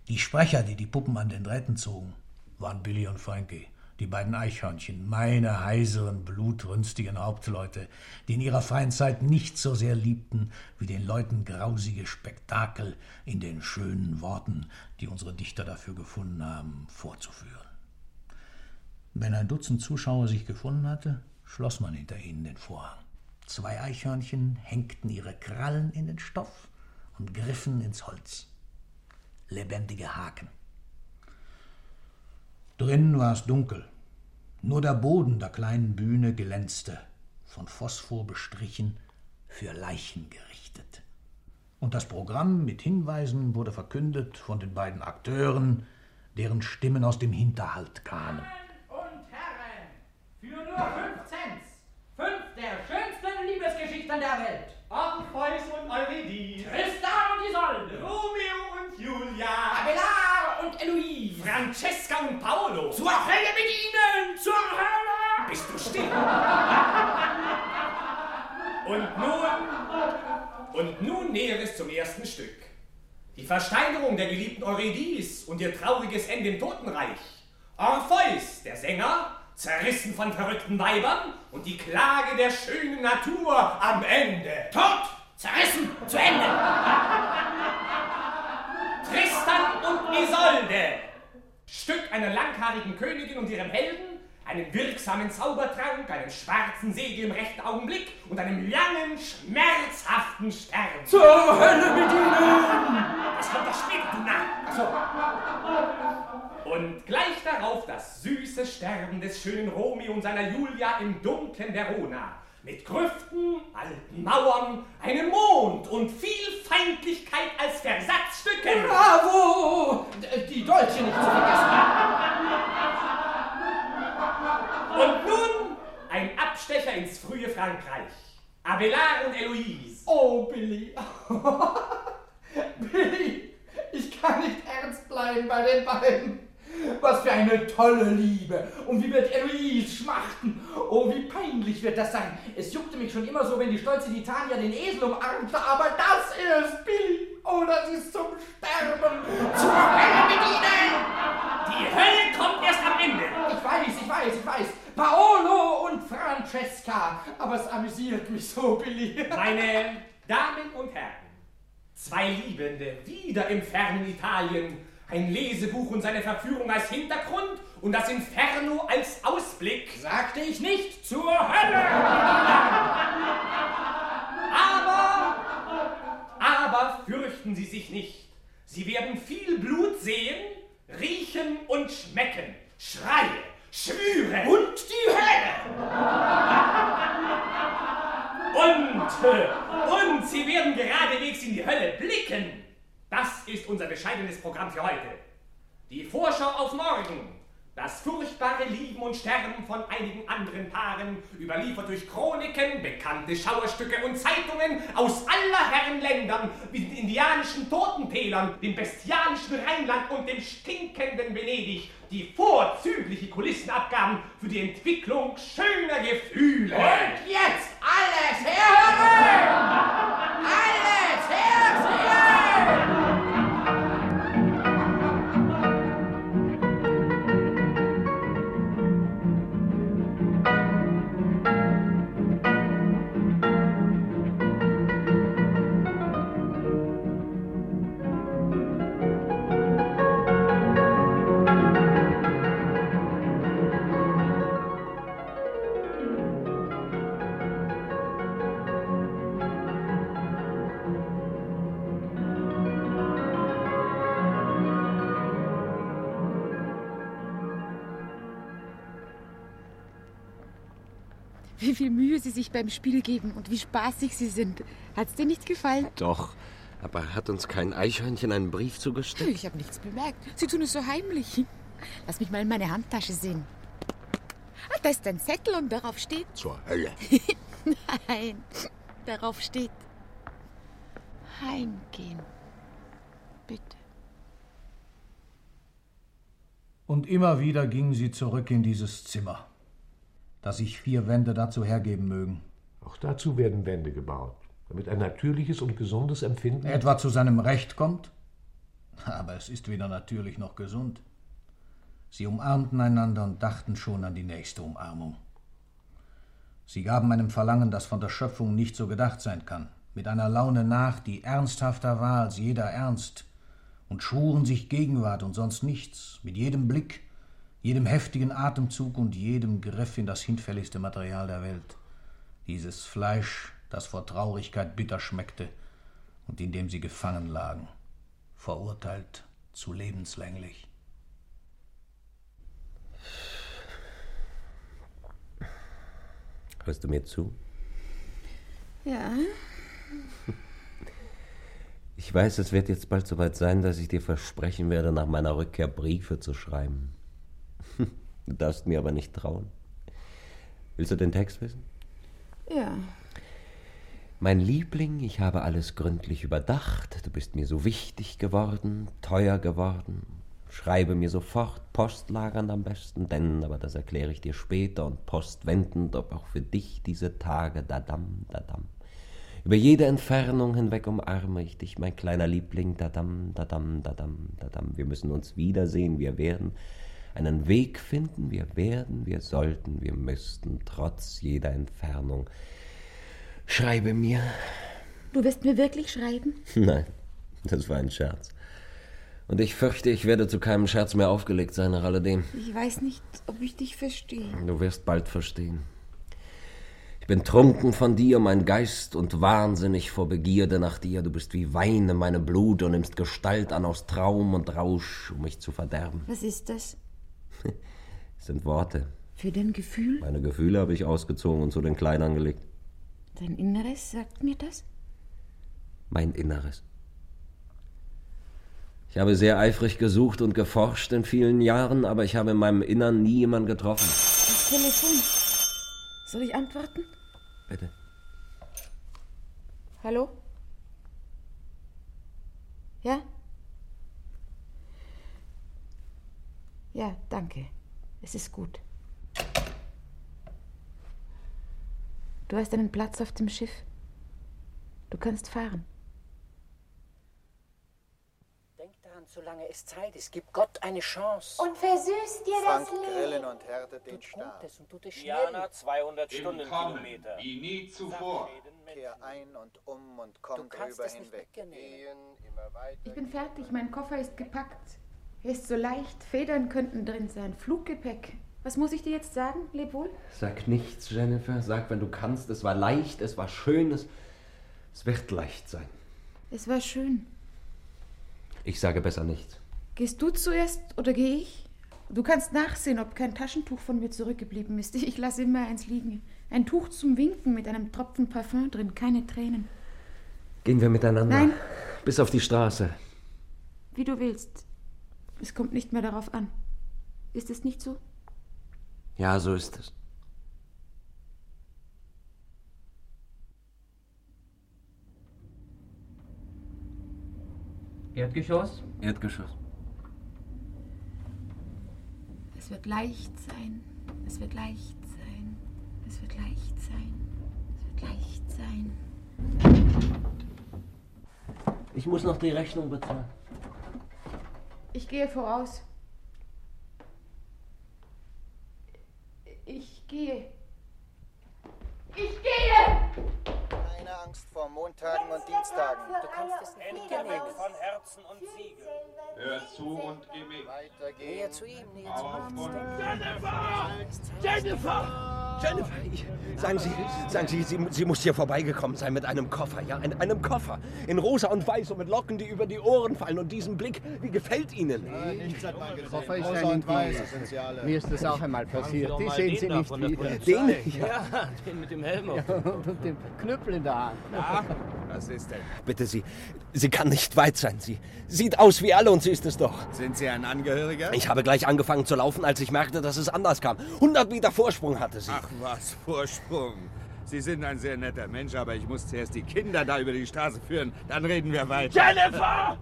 Die Sprecher, die die Puppen an den Drähten zogen, waren Billy und Frankie, die beiden Eichhörnchen, meine heiseren, blutrünstigen Hauptleute, die in ihrer freien Zeit nichts so sehr liebten, wie den Leuten grausige Spektakel in den schönen Worten, die unsere Dichter dafür gefunden haben, vorzuführen. Wenn ein Dutzend Zuschauer sich gefunden hatte, schloss man hinter ihnen den Vorhang. Zwei Eichhörnchen hängten ihre Krallen in den Stoff und griffen ins Holz. Lebendige Haken. Drinnen war es dunkel. Nur der Boden der kleinen Bühne glänzte, von Phosphor bestrichen, für Leichen gerichtet. Und das Programm mit Hinweisen wurde verkündet von den beiden Akteuren, deren Stimmen aus dem Hinterhalt kamen. und Herren, für nur fünf der schönsten Liebesgeschichten der Welt. Orpheus und Eurydice, Tristan und Isolde, Romeo und Julia, Abelard und Eloise, Francesca und Paolo. zur Hölle mit ihnen, zur Hölle! Bist du still? Und nun, und nun näher es zum ersten Stück. Die Versteinerung der geliebten Eurydice und ihr trauriges Ende im Totenreich. Orpheus, der Sänger, zerrissen von verrückten Weibern und die Klage der schönen Natur am Ende. Tot, zerrissen, zu Ende. Tristan und Isolde. Stück einer langhaarigen Königin und ihrem Helden, einen wirksamen Zaubertrank, einen schwarzen Segel im rechten Augenblick und einem langen, schmerzhaften Sterben. Zur Hölle mit ihnen! Das kommt doch später, du Narr. So. Und gleich darauf das süße Sterben des schönen Romeo und seiner Julia im dunklen Verona. Mit Grüften, alten Mauern, einem Mond und viel Feindlichkeit als Versatzstücke. Bravo! Die Dolche nicht zu vergessen. Und nun ein Abstecher ins frühe Frankreich. Abelard und Eloise. Oh, Billy. Billy, ich kann nicht ernst bleiben bei den beiden. Was für eine tolle Liebe. Und wie wird Eloise schmachten. Oh, wie peinlich wird das sein. Es juckte mich schon immer so, wenn die stolze Titania den Esel umarmte, aber das ist Billy. Oh, das ist zum Sterben. Zur Hölle mit Ihnen! Die Hölle kommt erst am Ende. Ich weiß, ich weiß, ich weiß. Paolo und Francesca. Aber es amüsiert mich so, Billy. Meine Damen und Herren, zwei Liebende, wieder im fernen Italien, ein Lesebuch und seine Verführung als Hintergrund und das Inferno als Ausblick. Sagte ich nicht zur Hölle! aber, aber fürchten Sie sich nicht. Sie werden viel Blut sehen, riechen und schmecken. Schreie, Schwüre und die Hölle! Und, und Sie werden geradewegs in die Hölle blicken. Das ist unser bescheidenes Programm für heute. Die Vorschau auf morgen. Das furchtbare Lieben und Sterben von einigen anderen Paaren, überliefert durch Chroniken, bekannte Schauerstücke und Zeitungen aus aller Herren Ländern, wie den indianischen Totentälern, dem bestialischen Rheinland und dem stinkenden Venedig, die vorzügliche Kulissen abgaben für die Entwicklung schöner Gefühle. Und jetzt alles herhören! Mühe Sie sich beim Spiel geben und wie spaßig Sie sind. Hat's dir nicht gefallen? Doch. Aber hat uns kein Eichhörnchen einen Brief zugesteckt? Ich habe nichts bemerkt. Sie tun es so heimlich. Lass mich mal in meine Handtasche sehen. Ah, da ist ein Zettel und darauf steht. Zur Hölle. Nein, darauf steht. Heimgehen. Bitte. Und immer wieder ging sie zurück in dieses Zimmer, das sich vier Wände dazu hergeben mögen. Auch dazu werden Wände gebaut, damit ein natürliches und gesundes Empfinden etwa zu seinem Recht kommt. Aber es ist weder natürlich noch gesund. Sie umarmten einander und dachten schon an die nächste Umarmung. Sie gaben einem Verlangen, das von der Schöpfung nicht so gedacht sein kann, mit einer Laune nach, die ernsthafter war als jeder Ernst, und schwuren sich Gegenwart und sonst nichts, mit jedem Blick, jedem heftigen Atemzug und jedem Griff in das hinfälligste Material der Welt. Dieses Fleisch, das vor Traurigkeit bitter schmeckte und in dem sie gefangen lagen, verurteilt zu lebenslänglich. Hörst du mir zu? Ja. Ich weiß, es wird jetzt bald soweit sein, dass ich dir versprechen werde, nach meiner Rückkehr Briefe zu schreiben. Du darfst mir aber nicht trauen. Willst du den Text wissen? Ja. Mein Liebling, ich habe alles gründlich überdacht. Du bist mir so wichtig geworden, teuer geworden. Schreibe mir sofort, postlagernd am besten, denn, aber das erkläre ich dir später und postwendend, ob auch für dich diese Tage dadam, dadam. Über jede Entfernung hinweg umarme ich dich, mein kleiner Liebling, dadam, dadam, dadam, dadam. Wir müssen uns wiedersehen, wir werden einen Weg finden, wir werden, wir sollten, wir müssten, trotz jeder Entfernung. Schreibe mir. Du wirst mir wirklich schreiben? Nein, das war ein Scherz. Und ich fürchte, ich werde zu keinem Scherz mehr aufgelegt sein nach alledem. Ich weiß nicht, ob ich dich verstehe. Du wirst bald verstehen. Ich bin trunken von dir, mein Geist, und wahnsinnig vor Begierde nach dir. Du bist wie Wein in meinem Blut und nimmst Gestalt an aus Traum und Rausch, um mich zu verderben. Was ist das? Das sind Worte. Für dein Gefühl? Meine Gefühle habe ich ausgezogen und zu den Kleidern gelegt. Dein Inneres sagt mir das? Mein Inneres. Ich habe sehr eifrig gesucht und geforscht in vielen Jahren, aber ich habe in meinem Innern nie jemanden getroffen. Das Telefon. Soll ich antworten? Bitte. Hallo? Ja? Ja, danke. Es ist gut. Du hast einen Platz auf dem Schiff. Du kannst fahren. Denk daran, solange es Zeit ist, gib Gott eine Chance. Und versüßt dir Fangt das Grillen Leben. und härtet den Stab. Gutes und tut es schnell. Diana 200 Stundenkilometer. Wie nie zuvor. Kehr ein und um und komm kannst drüber hinweg. Gehen, immer weiter. Ich bin fertig. Mein Koffer ist gepackt. Ist so leicht. Federn könnten drin sein. Fluggepäck. Was muss ich dir jetzt sagen? Leb wohl. Sag nichts, Jennifer. Sag, wenn du kannst. Es war leicht, es war schön, es, es wird leicht sein. Es war schön. Ich sage besser nichts. Gehst du zuerst oder gehe ich? Du kannst nachsehen, ob kein Taschentuch von mir zurückgeblieben ist. Ich lasse immer eins liegen. Ein Tuch zum Winken mit einem Tropfen Parfum drin, keine Tränen. Gehen wir miteinander. Nein. Bis auf die Straße. Wie du willst. Es kommt nicht mehr darauf an. Ist es nicht so? Ja, so ist es. Erdgeschoss? Erdgeschoss. Es wird leicht sein. Es wird leicht sein. Es wird leicht sein. Es wird leicht sein. Ich muss noch die Rechnung bezahlen. Ich gehe voraus. Ich gehe. Ich gehe! Keine Angst vor Montagen und Dienstagen. Du kannst es nicht nehmen. von Herzen und Siegel. Hör zu und geh mit. Weitergehen. Näher zu ihm, näher zu und Jennifer! Jennifer, ich, sagen Sie, sagen Sie, Sie, Sie muss hier vorbeigekommen sein mit einem Koffer, ja, in einem Koffer. In rosa und weiß und mit Locken, die über die Ohren fallen und diesem Blick, wie gefällt Ihnen? Koffer ist ein Indianer. Mir ist das auch einmal passiert. Die sehen Sie nicht wieder. Den? Ja, den mit dem Helm auf. Ja, und, und dem Knüppel in der Hand. Was ist denn? Bitte Sie, sie kann nicht weit sein. Sie sieht aus wie alle und sie ist es doch. Sind Sie ein Angehöriger? Ich habe gleich angefangen zu laufen, als ich merkte, dass es anders kam. 100 Meter Vorsprung hatte sie. Ach was, Vorsprung. Sie sind ein sehr netter Mensch, aber ich muss zuerst die Kinder da über die Straße führen. Dann reden wir weiter. Jennifer!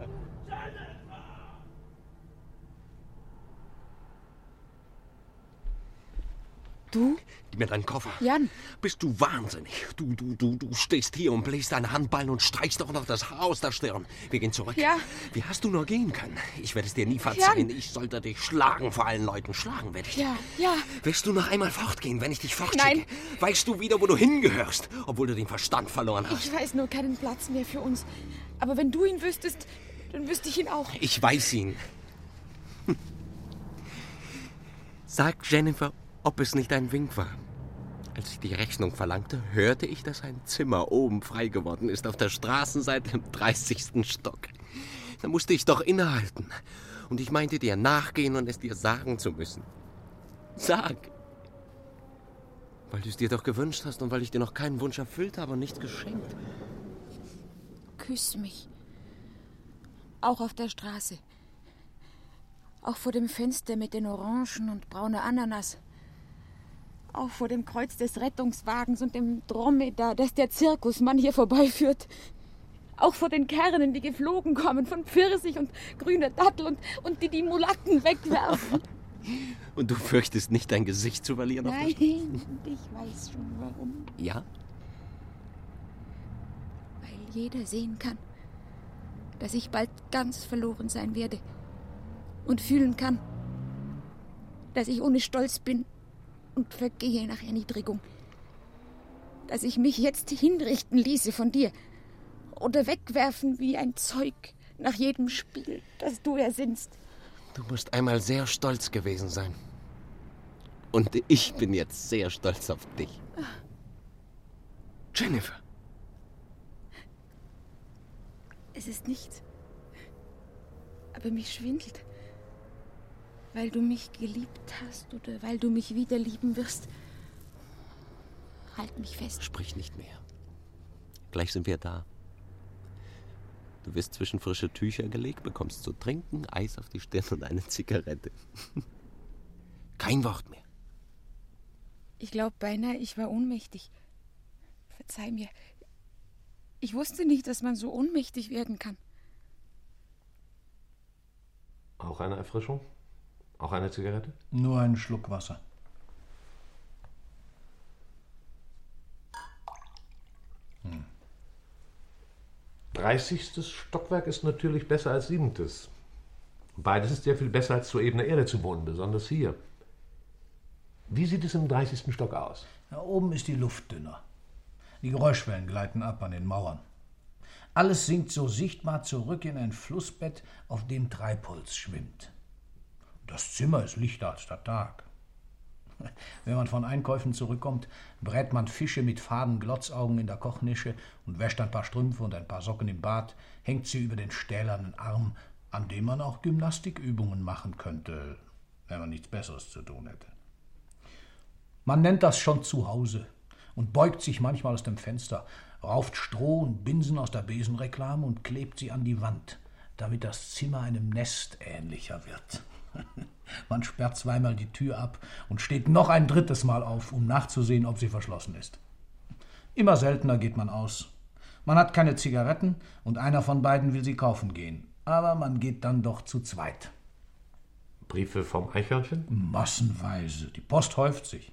Du? Gib mir deinen Koffer. Jan. Bist du wahnsinnig? Du, du, du, du stehst hier und bläst deine Handballen und streichst doch noch das Haar aus der Stirn. Wir gehen zurück. Ja. Wie hast du nur gehen können? Ich werde es dir nie verzeihen. Jan. Ich sollte dich schlagen vor allen Leuten. Schlagen werde ich dich. Ja, ja. Wirst du noch einmal fortgehen, wenn ich dich fortschicke? Nein. Weißt du wieder, wo du hingehörst, obwohl du den Verstand verloren hast? Ich weiß nur keinen Platz mehr für uns. Aber wenn du ihn wüsstest, dann wüsste ich ihn auch. Ich weiß ihn. Sag Jennifer, ob es nicht ein Wink war. Als ich die Rechnung verlangte, hörte ich, dass ein Zimmer oben frei geworden ist auf der Straßenseite im 30. Stock. Da musste ich doch innehalten. Und ich meinte dir nachgehen und es dir sagen zu müssen. Sag. Weil du es dir doch gewünscht hast und weil ich dir noch keinen Wunsch erfüllt habe und nichts geschenkt. Küss mich. Auch auf der Straße. Auch vor dem Fenster mit den Orangen und brauner Ananas. Auch vor dem Kreuz des Rettungswagens und dem Dromedar, das der Zirkusmann hier vorbeiführt. Auch vor den Kernen, die geflogen kommen von Pfirsich und grüner Dattel und, und die die Mulatten wegwerfen. Und du fürchtest nicht, dein Gesicht zu verlieren Nein, ich weiß schon warum. Ja? Weil jeder sehen kann, dass ich bald ganz verloren sein werde. Und fühlen kann, dass ich ohne Stolz bin und vergehe nach Erniedrigung. Dass ich mich jetzt hinrichten ließe von dir oder wegwerfen wie ein Zeug nach jedem Spiel, das du ersinnst. Du musst einmal sehr stolz gewesen sein. Und ich bin jetzt sehr stolz auf dich. Jennifer. Es ist nichts. Aber mich schwindelt. Weil du mich geliebt hast oder weil du mich wieder lieben wirst. Halt mich fest. Sprich nicht mehr. Gleich sind wir da. Du wirst zwischen frische Tücher gelegt, bekommst zu trinken, Eis auf die Stirn und eine Zigarette. Kein Wort mehr. Ich glaube beinahe, ich war ohnmächtig. Verzeih mir. Ich wusste nicht, dass man so ohnmächtig werden kann. Auch eine Erfrischung? Auch eine Zigarette? Nur einen Schluck Wasser. Hm. 30. Stockwerk ist natürlich besser als 7. Beides ist sehr viel besser als zur ebenen Erde zu wohnen, besonders hier. Wie sieht es im 30. Stock aus? Da oben ist die Luft dünner. Die Geräuschwellen gleiten ab an den Mauern. Alles sinkt so sichtbar zurück in ein Flussbett, auf dem Treibholz schwimmt. Das Zimmer ist lichter als der Tag. Wenn man von Einkäufen zurückkommt, brät man Fische mit faden Glotzaugen in der Kochnische und wäscht ein paar Strümpfe und ein paar Socken im Bad, hängt sie über den stählernen Arm, an dem man auch Gymnastikübungen machen könnte, wenn man nichts Besseres zu tun hätte. Man nennt das schon zu Hause und beugt sich manchmal aus dem Fenster, rauft Stroh und Binsen aus der Besenreklame und klebt sie an die Wand, damit das Zimmer einem Nest ähnlicher wird. Man sperrt zweimal die Tür ab und steht noch ein drittes Mal auf, um nachzusehen, ob sie verschlossen ist. Immer seltener geht man aus. Man hat keine Zigaretten und einer von beiden will sie kaufen gehen. Aber man geht dann doch zu zweit. Briefe vom Eichhörnchen? Massenweise. Die Post häuft sich.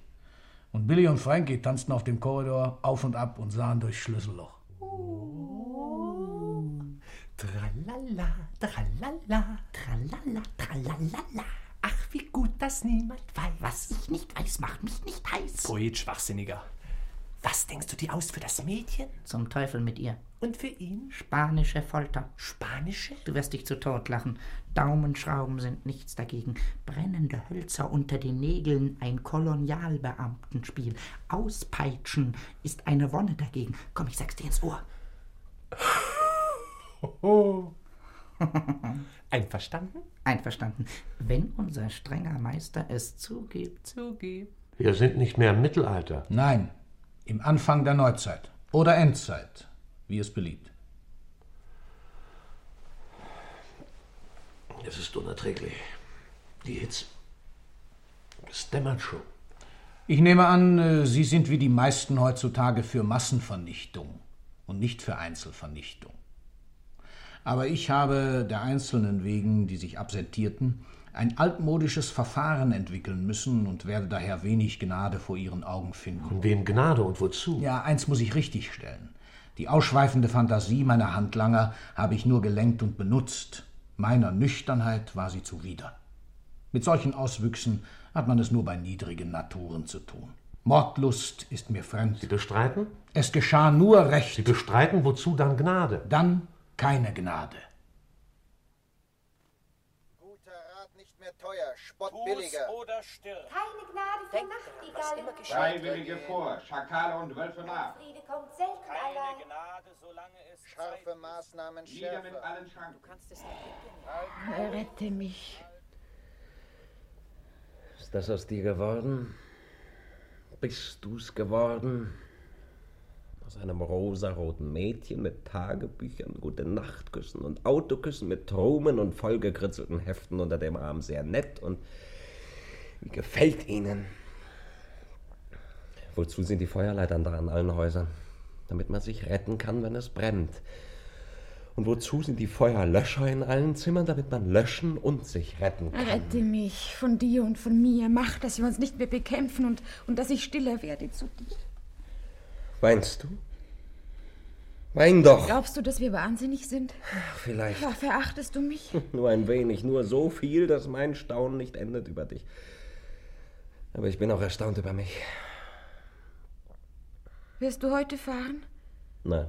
Und Billy und Frankie tanzten auf dem Korridor auf und ab und sahen durchs Schlüsselloch. Tralala, tralala, tralala, tralala. Ach, wie gut, dass niemand weiß. Was ich nicht weiß, macht mich nicht heiß. Poet Schwachsinniger. Was denkst du dir aus für das Mädchen? Zum Teufel mit ihr. Und für ihn? Spanische Folter. Spanische? Du wirst dich zu Tod lachen. Daumenschrauben sind nichts dagegen. Brennende Hölzer unter den Nägeln, ein Kolonialbeamtenspiel. Auspeitschen ist eine Wonne dagegen. Komm, ich sag's dir ins Ohr. Einverstanden? Einverstanden. Wenn unser strenger Meister es zugibt. Zugibt. Wir sind nicht mehr im Mittelalter. Nein, im Anfang der Neuzeit oder Endzeit, wie es beliebt. Es ist unerträglich. Die Hitze. Es dämmert schon. Ich nehme an, äh, Sie sind wie die meisten heutzutage für Massenvernichtung und nicht für Einzelvernichtung. Aber ich habe der Einzelnen wegen, die sich absentierten, ein altmodisches Verfahren entwickeln müssen und werde daher wenig Gnade vor Ihren Augen finden. Von wem Gnade und wozu? Ja, eins muss ich richtigstellen. Die ausschweifende Fantasie meiner Handlanger habe ich nur gelenkt und benutzt. Meiner Nüchternheit war sie zuwider. Mit solchen Auswüchsen hat man es nur bei niedrigen Naturen zu tun. Mordlust ist mir fremd. Sie bestreiten? Es geschah nur recht. Sie bestreiten, wozu dann Gnade? Dann keine Gnade. Guter Rat nicht mehr teuer, Spott billiger. oder stirb. Keine Gnade für Nachtigallen. Freiwillige vor, Schakale und Wölfe nach. Friede kommt selten allein. Gnade, solange es Scharfe Maßnahmen Nieder mit allen Schranken. Du kannst es nicht Rette mich. Ist das aus dir geworden? Bist du's geworden? Aus einem rosaroten Mädchen mit Tagebüchern, gute Nachtküssen und Autoküssen mit Trumen und vollgekritzelten Heften unter dem Arm sehr nett und wie gefällt Ihnen? Wozu sind die Feuerleitern da an allen Häusern? Damit man sich retten kann, wenn es brennt. Und wozu sind die Feuerlöscher in allen Zimmern? Damit man löschen und sich retten kann. Rette mich von dir und von mir. Mach, dass wir uns nicht mehr bekämpfen und, und dass ich stiller werde zu dir. Weinst du? Wein doch! Glaubst du, dass wir wahnsinnig sind? Vielleicht. Ja, verachtest du mich? Nur ein wenig, nur so viel, dass mein Staunen nicht endet über dich. Aber ich bin auch erstaunt über mich. Wirst du heute fahren? Nein.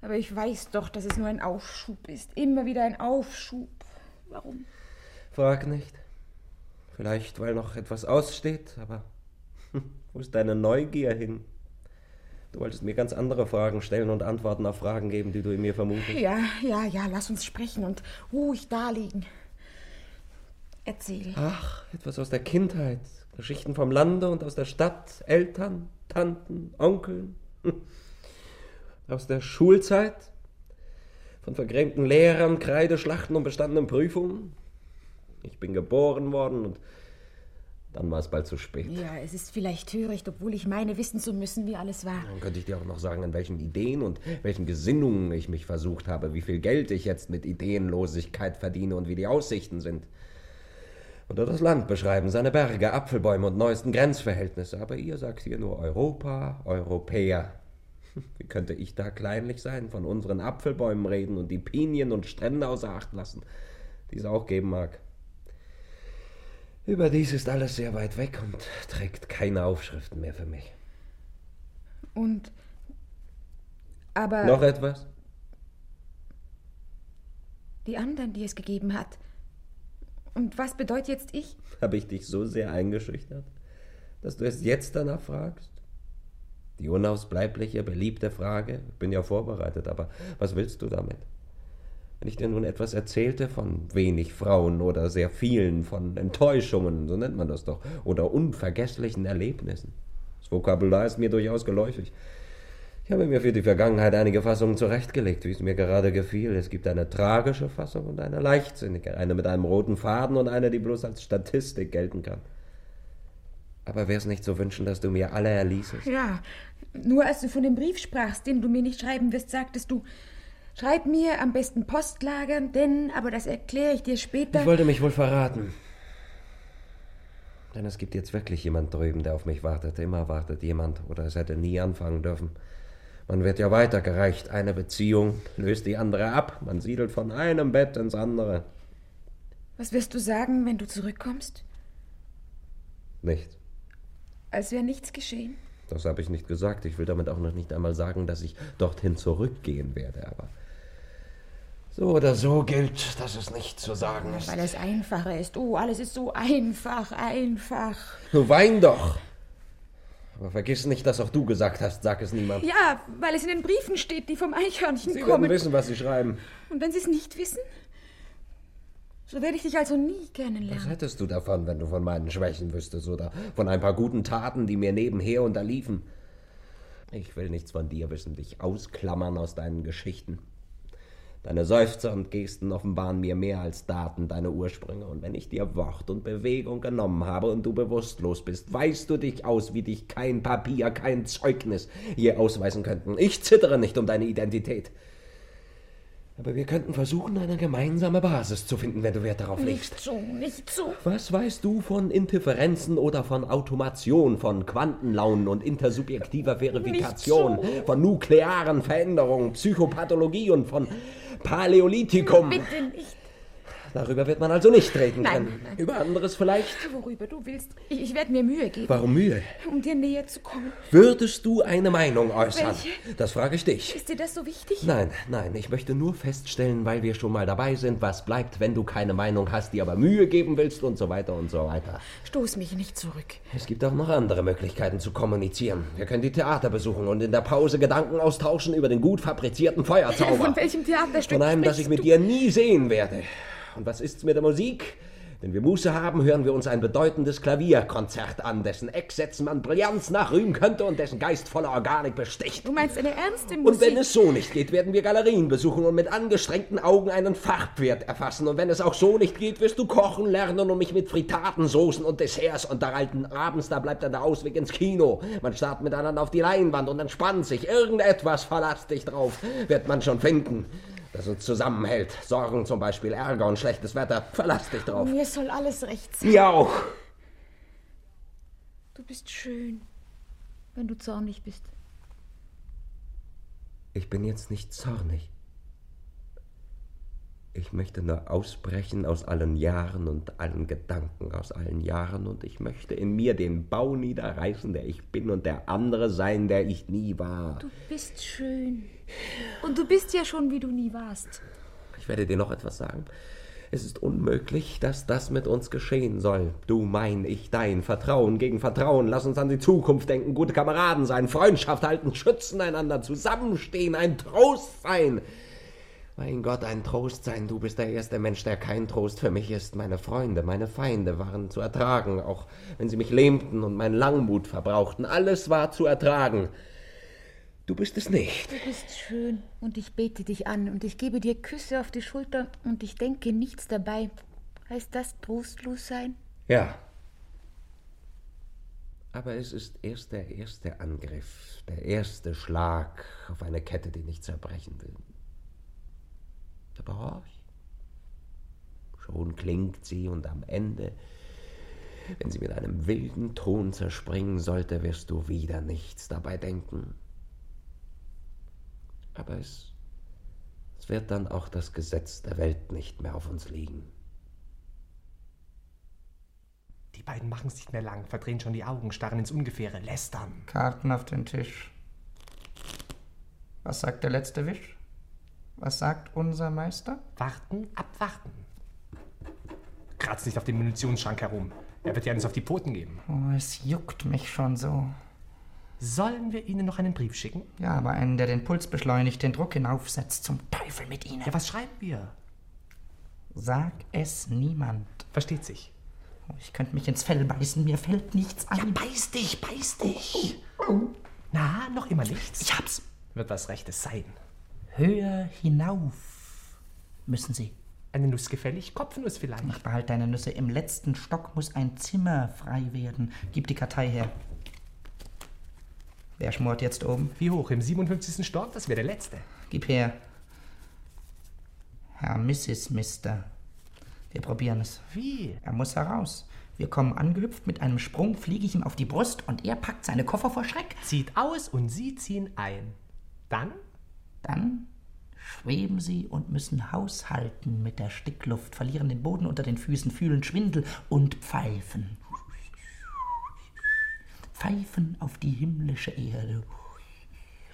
Aber ich weiß doch, dass es nur ein Aufschub ist. Immer wieder ein Aufschub. Warum? Frag nicht. Vielleicht, weil noch etwas aussteht, aber wo ist deine Neugier hin? Du wolltest mir ganz andere Fragen stellen und Antworten auf Fragen geben, die du in mir vermutest. Ja, ja, ja, lass uns sprechen und ruhig daliegen. Erzähl. Ach, etwas aus der Kindheit. Geschichten vom Lande und aus der Stadt. Eltern, Tanten, Onkeln. Aus der Schulzeit. Von vergrämten Lehrern, Kreideschlachten und bestandenen Prüfungen. Ich bin geboren worden und dann war es bald zu spät. Ja, es ist vielleicht töricht, obwohl ich meine, wissen zu müssen, wie alles war. Dann könnte ich dir auch noch sagen, an welchen Ideen und welchen Gesinnungen ich mich versucht habe, wie viel Geld ich jetzt mit Ideenlosigkeit verdiene und wie die Aussichten sind. Oder das Land beschreiben, seine Berge, Apfelbäume und neuesten Grenzverhältnisse. Aber ihr sagt hier nur Europa, Europäer. Wie könnte ich da kleinlich sein, von unseren Apfelbäumen reden und die Pinien und Strände außer Acht lassen, die es auch geben mag? Überdies ist alles sehr weit weg und trägt keine Aufschriften mehr für mich. Und. Aber. Noch etwas? Die anderen, die es gegeben hat. Und was bedeutet jetzt ich? Habe ich dich so sehr eingeschüchtert, dass du es jetzt danach fragst? Die unausbleibliche, beliebte Frage. Ich bin ja vorbereitet, aber was willst du damit? Wenn ich dir nun etwas erzählte von wenig Frauen oder sehr vielen, von Enttäuschungen, so nennt man das doch, oder unvergesslichen Erlebnissen. Das Vokabular ist mir durchaus geläufig. Ich habe mir für die Vergangenheit einige Fassungen zurechtgelegt, wie es mir gerade gefiel. Es gibt eine tragische Fassung und eine leichtsinnige, eine mit einem roten Faden und eine, die bloß als Statistik gelten kann. Aber wäre es nicht zu wünschen, dass du mir alle erließest? Ja, nur als du von dem Brief sprachst, den du mir nicht schreiben wirst, sagtest du, schreib mir am besten Post lagern, denn, aber das erkläre ich dir später. Ich wollte mich wohl verraten. Denn es gibt jetzt wirklich jemand drüben, der auf mich wartet. Immer wartet jemand, oder es hätte nie anfangen dürfen. Man wird ja weitergereicht. Eine Beziehung löst die andere ab. Man siedelt von einem Bett ins andere. Was wirst du sagen, wenn du zurückkommst? Nichts. Als wäre nichts geschehen? Das habe ich nicht gesagt. Ich will damit auch noch nicht einmal sagen, dass ich dorthin zurückgehen werde. Aber so oder so gilt, dass es nicht zu sagen ist. Weil es einfacher ist. Oh, alles ist so einfach, einfach. Du wein doch. Aber vergiss nicht, dass auch du gesagt hast, sag es niemand. Ja, weil es in den Briefen steht, die vom Eichhörnchen Sie kommen. werden wissen, was sie schreiben. Und wenn sie es nicht wissen? So werde ich dich also nie kennenlernen. Was hättest du davon, wenn du von meinen Schwächen wüsstest oder von ein paar guten Taten, die mir nebenher unterliefen? Ich will nichts von dir wissen, dich ausklammern aus deinen Geschichten. Deine Seufzer und Gesten offenbaren mir mehr als Daten deine Ursprünge. Und wenn ich dir Wort und Bewegung genommen habe und du bewusstlos bist, weißt du dich aus, wie dich kein Papier, kein Zeugnis je ausweisen könnten. Ich zittere nicht um deine Identität. Aber wir könnten versuchen, eine gemeinsame Basis zu finden, wenn du Wert darauf legst. Nicht so, nicht so. Was weißt du von Interferenzen oder von Automation, von Quantenlaunen und intersubjektiver Verifikation, so. von nuklearen Veränderungen, Psychopathologie und von Paläolithikum? Bitte nicht. Darüber wird man also nicht reden Nein, können. nein. Über anderes vielleicht? Worüber du willst. Ich, ich werde mir Mühe geben. Warum Mühe? Um dir näher zu kommen. Würdest du eine Meinung äußern? Welche? Das frage ich dich. Ist dir das so wichtig? Nein, nein, ich möchte nur feststellen, weil wir schon mal dabei sind, was bleibt, wenn du keine Meinung hast, die aber Mühe geben willst und so weiter und so weiter. Stoß mich nicht zurück. Es gibt auch noch andere Möglichkeiten zu kommunizieren. Wir können die Theater besuchen und in der Pause Gedanken austauschen über den gut fabrizierten Feuerzauber. Von welchem Theaterstück Von einem, das ich mit du? dir nie sehen werde. Und was ist's mit der Musik? Wenn wir Muße haben, hören wir uns ein bedeutendes Klavierkonzert an, dessen Ecksätzen man Brillanz nachrühmen könnte und dessen geistvolle Organik besticht. Du meinst eine ernste Musik? Und wenn es so nicht geht, werden wir Galerien besuchen und mit angestrengten Augen einen Farbwert erfassen. Und wenn es auch so nicht geht, wirst du kochen lernen und mich mit Fritaten, Soßen und Desserts unterhalten. Abends, da bleibt dann der Ausweg ins Kino. Man starrt miteinander auf die Leinwand und entspannt sich. Irgendetwas, verlass dich drauf, wird man schon finden. Das uns zusammenhält. Sorgen zum Beispiel, Ärger und schlechtes Wetter. Verlass dich drauf. Mir soll alles recht sein. Mir auch. Du bist schön, wenn du zornig bist. Ich bin jetzt nicht zornig. Ich möchte nur ausbrechen aus allen Jahren und allen Gedanken aus allen Jahren und ich möchte in mir den Bau niederreißen, der ich bin und der andere sein, der ich nie war. Du bist schön. Und du bist ja schon, wie du nie warst. Ich werde dir noch etwas sagen. Es ist unmöglich, dass das mit uns geschehen soll. Du mein, ich dein. Vertrauen gegen Vertrauen. Lass uns an die Zukunft denken, gute Kameraden sein, Freundschaft halten, schützen einander, zusammenstehen, ein Trost sein. Mein Gott, ein Trost sein. Du bist der erste Mensch, der kein Trost für mich ist. Meine Freunde, meine Feinde waren zu ertragen, auch wenn sie mich lähmten und meinen Langmut verbrauchten. Alles war zu ertragen. Du bist es nicht. Du bist schön und ich bete dich an und ich gebe dir Küsse auf die Schulter und ich denke nichts dabei. Heißt das trostlos sein? Ja. Aber es ist erst der erste Angriff, der erste Schlag auf eine Kette, die nicht zerbrechen will. Horch. Schon klingt sie und am Ende, wenn sie mit einem wilden Ton zerspringen sollte, wirst du wieder nichts dabei denken. Aber es, es wird dann auch das Gesetz der Welt nicht mehr auf uns liegen. Die beiden machen es nicht mehr lang, verdrehen schon die Augen, starren ins Ungefähre, lästern. Karten auf den Tisch. Was sagt der letzte Wisch? Was sagt unser Meister? Warten, abwarten. Kratzt nicht auf den Munitionsschrank herum. Er wird ja alles auf die Poten geben. Oh, es juckt mich schon so. Sollen wir Ihnen noch einen Brief schicken? Ja, aber einen, der den Puls beschleunigt, den Druck hinaufsetzt. Zum Teufel mit Ihnen. Ja, was schreiben wir? Sag es niemand. Versteht sich. Oh, ich könnte mich ins Fell beißen, mir fällt nichts ein. Ja, beiß dich, beiß dich. Na, noch immer nichts? Ich hab's. Wird was Rechtes sein. Höher hinauf müssen Sie. Eine Nuss gefällig? Kopfnuss vielleicht? Ach, behalt deine Nüsse. Im letzten Stock muss ein Zimmer frei werden. Gib die Kartei her. Wer schmort jetzt oben? Wie hoch? Im 57. Stock? Das wäre der letzte. Gib her. Herr Mrs. Mister. Wir probieren es. Wie? Er muss heraus. Wir kommen angehüpft, mit einem Sprung fliege ich ihm auf die Brust und er packt seine Koffer vor Schreck. Zieht aus und Sie ziehen ein. Dann? Dann schweben sie und müssen haushalten mit der Stickluft, verlieren den Boden unter den Füßen, fühlen Schwindel und pfeifen. Pfeifen auf die himmlische Erde.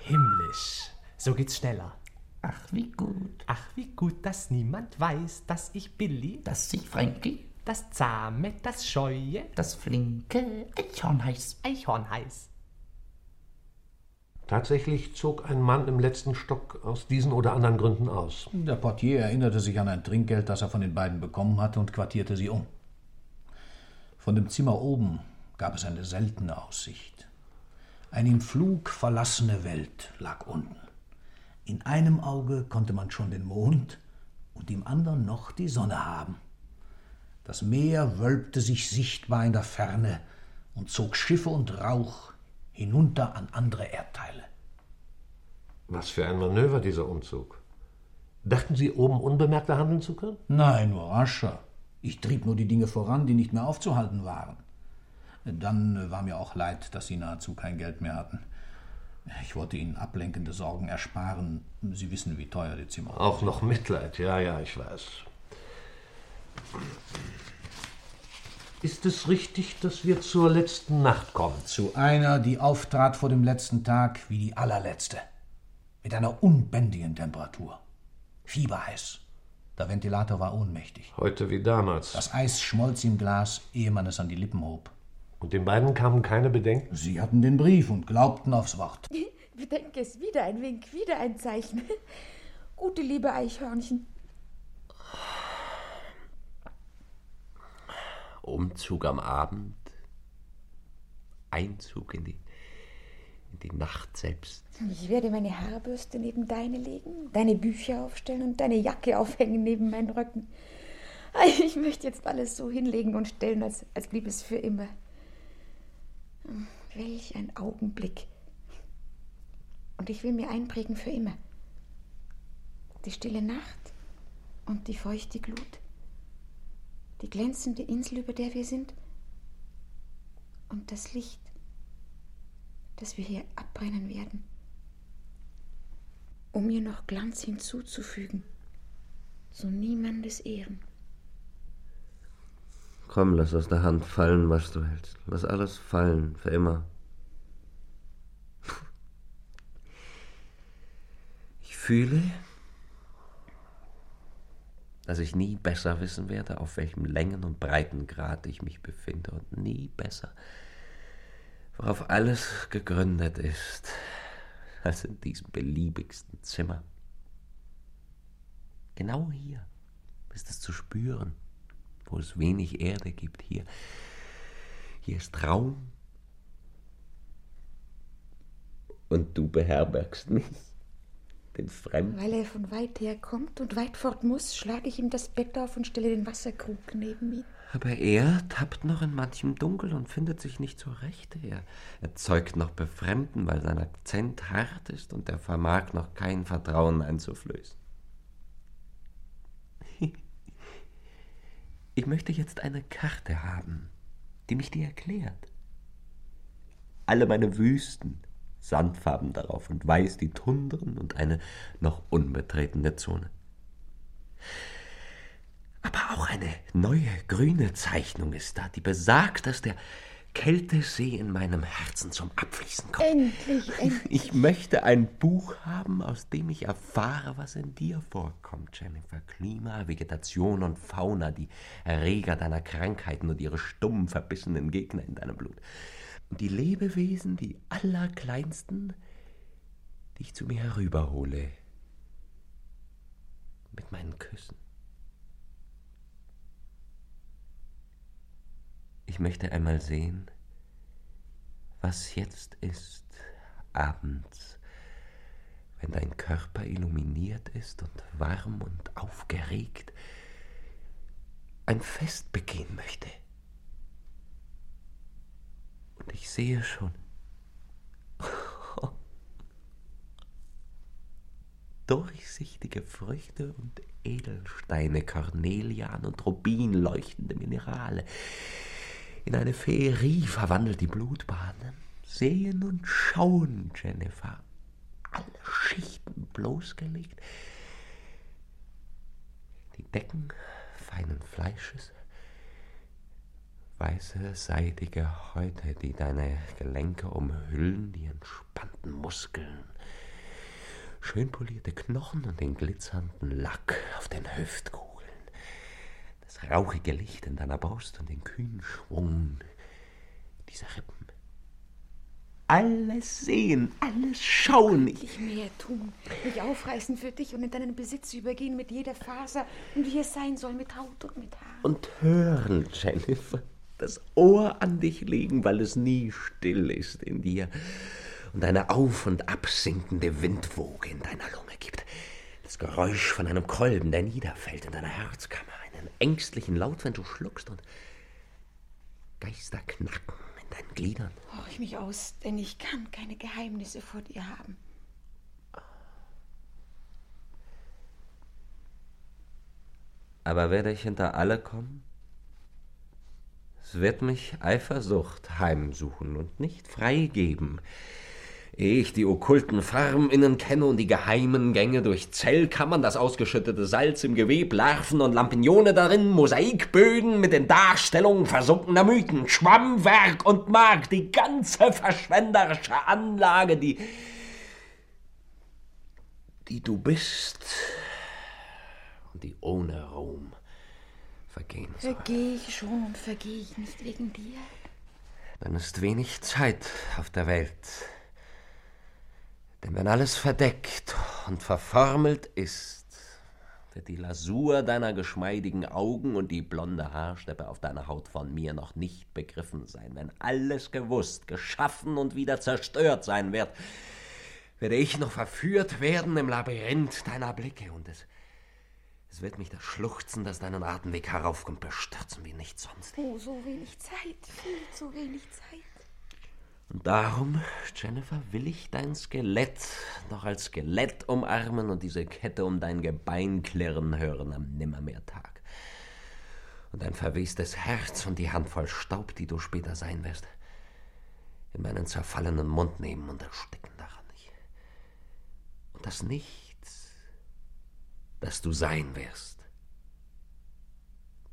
Himmlisch. So geht's schneller. Ach, wie gut. Ach, wie gut, dass niemand weiß, dass ich Billy, dass ich Frankie, das Zahme, das Scheue, das flinke Eichhornheiß, Eichhornheiß. Tatsächlich zog ein Mann im letzten Stock aus diesen oder anderen Gründen aus. Der Portier erinnerte sich an ein Trinkgeld, das er von den beiden bekommen hatte, und quartierte sie um. Von dem Zimmer oben gab es eine seltene Aussicht. Eine im Flug verlassene Welt lag unten. In einem Auge konnte man schon den Mond und im anderen noch die Sonne haben. Das Meer wölbte sich sichtbar in der Ferne und zog Schiffe und Rauch hinunter an andere Erdteile. Was für ein Manöver dieser Umzug. Dachten Sie, oben unbemerkter handeln zu können? Nein, nur rascher. Ich trieb nur die Dinge voran, die nicht mehr aufzuhalten waren. Dann war mir auch leid, dass Sie nahezu kein Geld mehr hatten. Ich wollte Ihnen ablenkende Sorgen ersparen. Sie wissen, wie teuer die Zimmer sind. Auch noch Mitleid, ja, ja, ich weiß. Ist es richtig, dass wir zur letzten Nacht kommen? Zu einer, die auftrat vor dem letzten Tag wie die allerletzte. Mit einer unbändigen Temperatur. Fieberheiß. Der Ventilator war ohnmächtig. Heute wie damals. Das Eis schmolz im Glas, ehe man es an die Lippen hob. Und den beiden kamen keine Bedenken? Sie hatten den Brief und glaubten aufs Wort. Bedenke es wieder ein Wink, wieder ein Zeichen. Gute liebe Eichhörnchen. Umzug am Abend, Einzug in die, in die Nacht selbst. Ich werde meine Haarbürste neben deine legen, deine Bücher aufstellen und deine Jacke aufhängen neben meinen Röcken. Ich möchte jetzt alles so hinlegen und stellen, als, als blieb es für immer. Welch ein Augenblick. Und ich will mir einprägen für immer. Die stille Nacht und die feuchte Glut. Die glänzende Insel, über der wir sind. Und das Licht, das wir hier abbrennen werden. Um ihr noch Glanz hinzuzufügen. Zu niemandes Ehren. Komm, lass aus der Hand fallen, was du hältst. Lass alles fallen, für immer. Ich fühle, dass ich nie besser wissen werde, auf welchem Längen- und Breitengrad ich mich befinde und nie besser, worauf alles gegründet ist, als in diesem beliebigsten Zimmer. Genau hier ist es zu spüren, wo es wenig Erde gibt. Hier, hier ist Raum. Und du beherbergst mich, den Fremden. Weil er von weit her kommt und weit fort muss, schlage ich ihm das Bett auf und stelle den Wasserkrug neben ihn. Aber er tappt noch in manchem Dunkel und findet sich nicht zurecht. Er erzeugt noch Befremden, weil sein Akzent hart ist und er vermag noch kein Vertrauen einzuflößen. Ich möchte jetzt eine Karte haben, die mich dir erklärt. Alle meine Wüsten, Sandfarben darauf und weiß die Tundren und eine noch unbetretene Zone. Aber auch eine neue grüne Zeichnung ist da, die besagt, dass der Kältesee in meinem Herzen zum Abfließen kommt. Endlich, endlich. Ich möchte ein Buch haben, aus dem ich erfahre, was in dir vorkommt, Jennifer. Klima, Vegetation und Fauna, die Erreger deiner Krankheiten und ihre stumm verbissenen Gegner in deinem Blut. Und die Lebewesen, die allerkleinsten, die ich zu mir herüberhole. Mit meinen Küssen. Ich möchte einmal sehen, was jetzt ist, abends, wenn dein Körper illuminiert ist und warm und aufgeregt, ein Fest begehen möchte. Und ich sehe schon, durchsichtige Früchte und Edelsteine, Cornelian und Rubin leuchtende Minerale, in eine Feerie verwandelt die Blutbahnen. Sehen und schauen, Jennifer. Alle Schichten bloßgelegt. Die Decken feinen Fleisches. Weiße, seidige Häute, die deine Gelenke umhüllen, die entspannten Muskeln. Schön polierte Knochen und den glitzernden Lack auf den Hüftkugeln das rauchige Licht in deiner Brust und den kühnen Schwung dieser Rippen. Alles sehen, alles schauen. Ich mehr tun, mich aufreißen für dich und in deinen Besitz übergehen mit jeder Faser und wie es sein soll mit Haut und mit Haar. Und hören, Jennifer, das Ohr an dich legen, weil es nie still ist in dir und eine auf- und absinkende Windwoge in deiner Lunge gibt. Das Geräusch von einem Kolben, der niederfällt in deiner Herzkammer einen ängstlichen Laut, wenn du schluckst und Geister knacken in deinen Gliedern. Horch ich mich aus, denn ich kann keine Geheimnisse vor dir haben. Aber werde ich hinter alle kommen? Wird mich Eifersucht heimsuchen und nicht freigeben. Ehe ich die okkulten Farben innen kenne und die geheimen Gänge durch Zellkammern, das ausgeschüttete Salz im Geweb, Larven und Lampignone darin, Mosaikböden mit den Darstellungen versunkener Mythen, Schwammwerk und Mark, die ganze verschwenderische Anlage, die, die du bist und die ohne Ruhm vergehen soll. Vergehe ich schon und vergehe ich nicht wegen dir? Dann ist wenig Zeit auf der Welt. Denn wenn alles verdeckt und verformelt ist, wird die Lasur deiner geschmeidigen Augen und die blonde Haarsteppe auf deiner Haut von mir noch nicht begriffen sein. Wenn alles gewusst, geschaffen und wieder zerstört sein wird, werde ich noch verführt werden im Labyrinth deiner Blicke und es, es wird mich das Schluchzen, das deinen Atemweg heraufkommt, bestürzen wie nichts sonst. Oh, so wenig Zeit, viel zu wenig Zeit. Und darum, Jennifer, will ich dein Skelett noch als Skelett umarmen und diese Kette um dein Gebein klirren hören am Nimmermehrtag. Und dein verwestes Herz und die Handvoll Staub, die du später sein wirst, in meinen zerfallenen Mund nehmen und ersticken daran. Und das Nichts, das du sein wirst,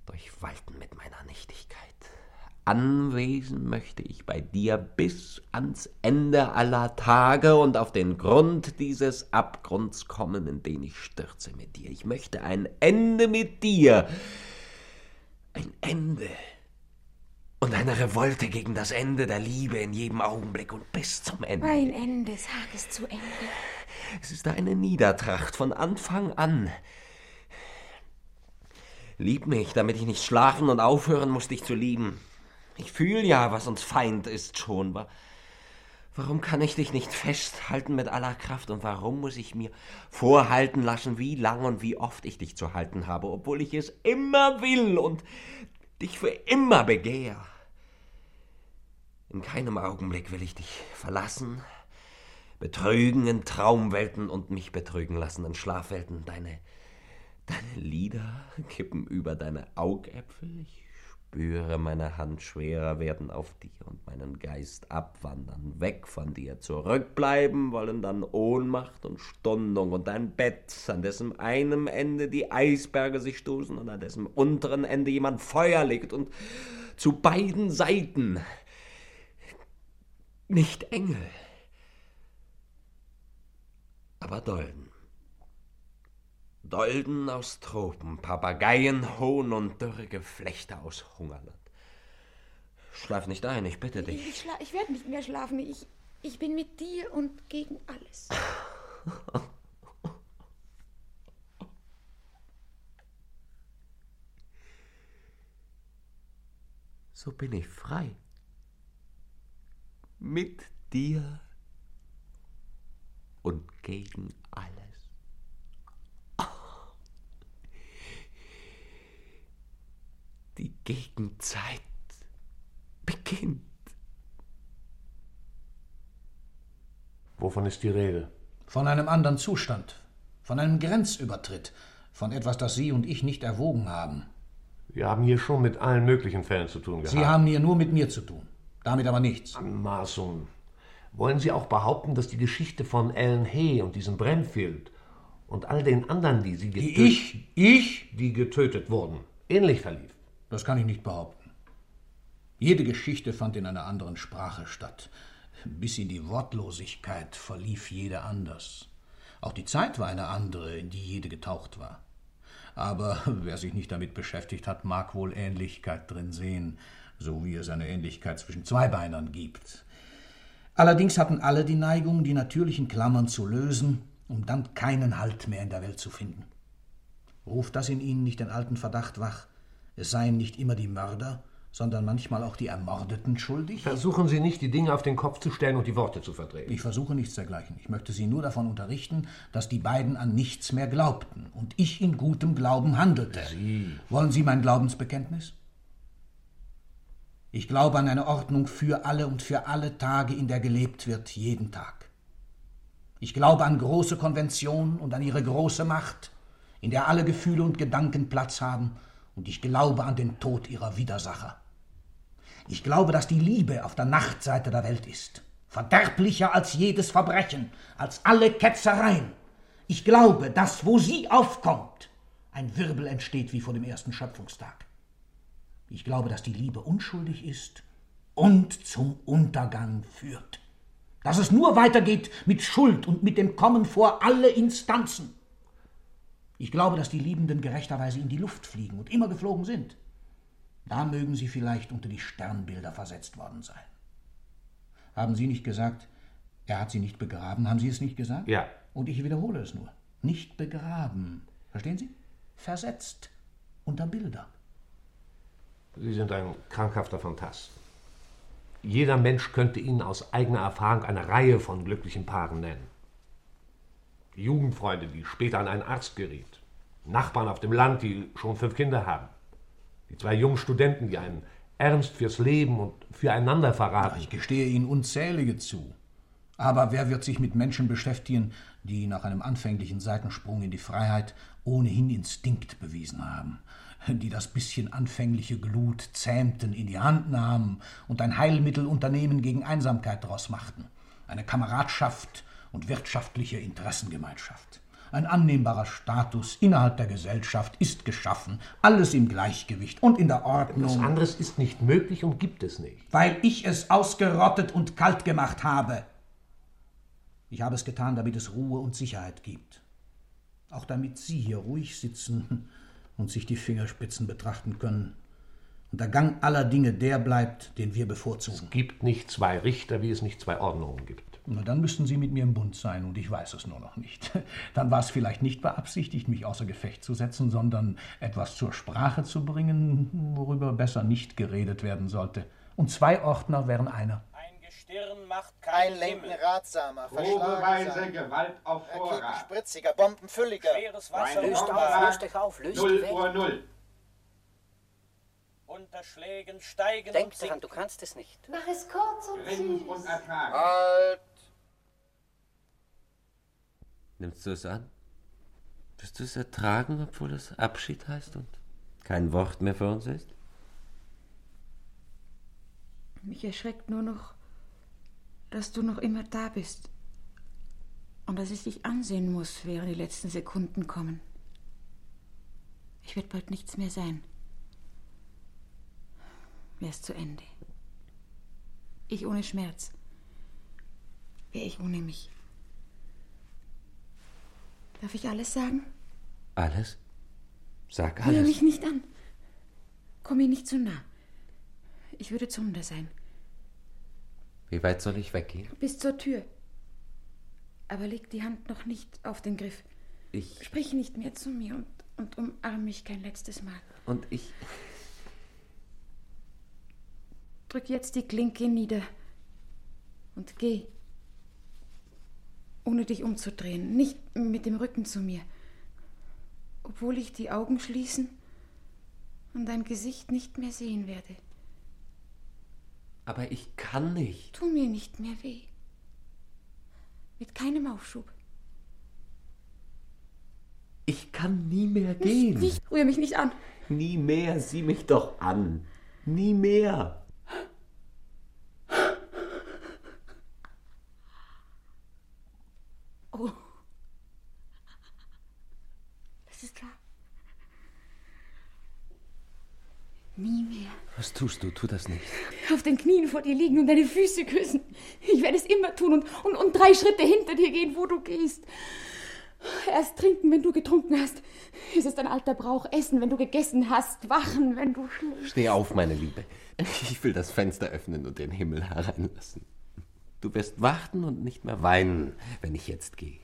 durchwalten mit meiner Nichtigkeit. anwesen möchte ich bei dir bis ans Ende aller Tage und auf den Grund dieses Abgrunds kommen, in den ich stürze mit dir. Ich möchte ein Ende mit dir. Ein Ende. Und eine Revolte gegen das Ende der Liebe in jedem Augenblick und bis zum Ende. Ein Ende, sag es zu Ende. Es ist eine Niedertracht von Anfang an. Lieb mich, damit ich nicht schlafen und aufhören muss, dich zu lieben. Ich fühl ja, was uns Feind ist schon. Wa- Warum kann ich dich nicht festhalten mit aller Kraft und warum muss ich mir vorhalten lassen, wie lang und wie oft ich dich zu halten habe, obwohl ich es immer will und dich für immer begehr? In keinem Augenblick will ich dich verlassen, betrügen in Traumwelten und mich betrügen lassen in Schlafwelten. Deine, deine Lider kippen über deine Augäpfel. Ich spüre meine Hand schwerer werden auf dir und meinen Geist abwandern, weg von dir, zurückbleiben wollen dann Ohnmacht und Stundung und ein Bett, an dessen einem Ende die Eisberge sich stoßen und an dessen unteren Ende jemand Feuer legt und zu beiden Seiten nicht Engel, aber Dolden. Dolden aus Tropen, Papageien, Hohn und dürre Geflechte aus Hungerland. Schlaf nicht ein, ich bitte dich. Ich, schla ich werde nicht mehr schlafen. Ich, ich bin mit dir und gegen alles. So bin ich frei. Mit dir und gegen alles. Die Gegenzeit beginnt. Wovon ist die Rede? Von einem anderen Zustand, von einem Grenzübertritt, von etwas, das Sie und ich nicht erwogen haben. Wir haben hier schon mit allen möglichen Fällen zu tun gehabt. Sie haben hier nur mit mir zu tun, damit aber nichts. Anmaßung. Wollen Sie auch behaupten, dass die Geschichte von Ellen Hay und diesem Brentfield und all den anderen, die Sie getötet... ich? Ich? Die getötet wurden, ähnlich verlief? Das kann ich nicht behaupten. Jede Geschichte fand in einer anderen Sprache statt. Bis in die Wortlosigkeit verlief jede anders. Auch die Zeit war eine andere, in die jede getaucht war. Aber wer sich nicht damit beschäftigt hat, mag wohl Ähnlichkeit drin sehen, so wie es eine Ähnlichkeit zwischen Zweibeinern gibt. Allerdings hatten alle die Neigung, die natürlichen Klammern zu lösen, um dann keinen Halt mehr in der Welt zu finden. Ruft das in ihnen nicht den alten Verdacht wach, es seien nicht immer die Mörder, sondern manchmal auch die Ermordeten schuldig? Versuchen Sie nicht, die Dinge auf den Kopf zu stellen und die Worte zu verdrehen. Ich versuche nichts dergleichen. Ich möchte Sie nur davon unterrichten, dass die beiden an nichts mehr glaubten und ich in gutem Glauben handelte. Sie. Wollen Sie mein Glaubensbekenntnis? Ich glaube an eine Ordnung für alle und für alle Tage, in der gelebt wird, jeden Tag. Ich glaube an große Konventionen und an ihre große Macht, in der alle Gefühle und Gedanken Platz haben, und ich glaube an den Tod ihrer Widersacher. Ich glaube, dass die Liebe auf der Nachtseite der Welt ist, verderblicher als jedes Verbrechen, als alle Ketzereien. Ich glaube, dass, wo sie aufkommt, ein Wirbel entsteht wie vor dem ersten Schöpfungstag. Ich glaube, dass die Liebe unschuldig ist und zum Untergang führt. Dass es nur weitergeht mit Schuld und mit dem Kommen vor alle Instanzen. Ich glaube, dass die Liebenden gerechterweise in die Luft fliegen und immer geflogen sind. Da mögen sie vielleicht unter die Sternbilder versetzt worden sein. Haben Sie nicht gesagt, er hat sie nicht begraben? Haben Sie es nicht gesagt? Ja. Und ich wiederhole es nur. Nicht begraben. Verstehen Sie? Versetzt. Unter Bilder. Sie sind ein krankhafter Phantast. Jeder Mensch könnte Ihnen aus eigener Erfahrung eine Reihe von glücklichen Paaren nennen. Die Jugendfreunde, die später an einen Arzt geriet. Nachbarn auf dem Land, die schon fünf Kinder haben. Die zwei jungen Studenten, die einen Ernst fürs Leben und füreinander verraten. Ich gestehe Ihnen unzählige zu. Aber wer wird sich mit Menschen beschäftigen, die nach einem anfänglichen Seitensprung in die Freiheit ohnehin Instinkt bewiesen haben, die das bisschen anfängliche Glut zähmten, in die Hand nahmen und ein Heilmittelunternehmen gegen Einsamkeit daraus machten, eine Kameradschaft und wirtschaftliche Interessengemeinschaft. Ein annehmbarer Status innerhalb der Gesellschaft ist geschaffen. Alles im Gleichgewicht und in der Ordnung. Was anderes ist nicht möglich und gibt es nicht. Weil ich es ausgerottet und kalt gemacht habe. Ich habe es getan, damit es Ruhe und Sicherheit gibt. Auch damit Sie hier ruhig sitzen und sich die Fingerspitzen betrachten können. Und der Gang aller Dinge der bleibt, den wir bevorzugen. Es gibt nicht zwei Richter, wie es nicht zwei Ordnungen gibt. Na, dann müssten Sie mit mir im Bund sein und ich weiß es nur noch nicht. Dann war es vielleicht nicht beabsichtigt, mich außer Gefecht zu setzen, sondern etwas zur Sprache zu bringen, worüber besser nicht geredet werden sollte. Und zwei Ordner wären einer. Ein Gestirn macht Kein kein Lenken Himmel. ratsamer, Probeweise Gewalt auf Vorrat. spritziger, Bombenfülliger. Schweres Wasser Löst auf, löst euch auf, löst 0 die weg. Uhr 0. Unterschlägen steigen Denk und daran, du kannst es nicht. Mach es kurz und süß. und ertragen. Halt! Nimmst du es an? Wirst du es ertragen, obwohl es Abschied heißt und kein Wort mehr für uns ist? Mich erschreckt nur noch, dass du noch immer da bist. Und dass ich dich ansehen muss, während die letzten Sekunden kommen. Ich werde bald nichts mehr sein. Wäre es zu Ende. Ich ohne Schmerz. Wäre ich ohne mich. Darf ich alles sagen? Alles? Sag alles. mich nicht an. Komm mir nicht zu nah. Ich würde Zunder sein. Wie weit soll ich weggehen? Bis zur Tür. Aber leg die Hand noch nicht auf den Griff. Ich Sprich nicht mehr zu mir und, und umarm mich kein letztes Mal. und ich. Drück jetzt die Klinke nieder und geh. Ohne dich umzudrehen, nicht mit dem Rücken zu mir. Obwohl ich die Augen schließen und dein Gesicht nicht mehr sehen werde. Aber ich kann nicht. Tu mir nicht mehr weh. Mit keinem Aufschub. Ich kann nie mehr gehen. Nicht, rühr mich nicht an. Nie mehr. Sieh mich doch an. Nie mehr. Oh. Das ist wahr. Nie mehr. Was tust du? Tu das nicht. Auf den Knien vor dir liegen und deine Füße küssen. Ich werde es immer tun und, und, und drei Schritte hinter dir gehen, wo du gehst. Erst trinken, wenn du getrunken hast. Es ist ein alter Brauch. Essen, wenn du gegessen hast. Wachen, wenn du schläfst. Steh auf, meine Liebe. Ich will das Fenster öffnen und den Himmel hereinlassen. Du wirst warten und nicht mehr weinen, wenn ich jetzt gehe.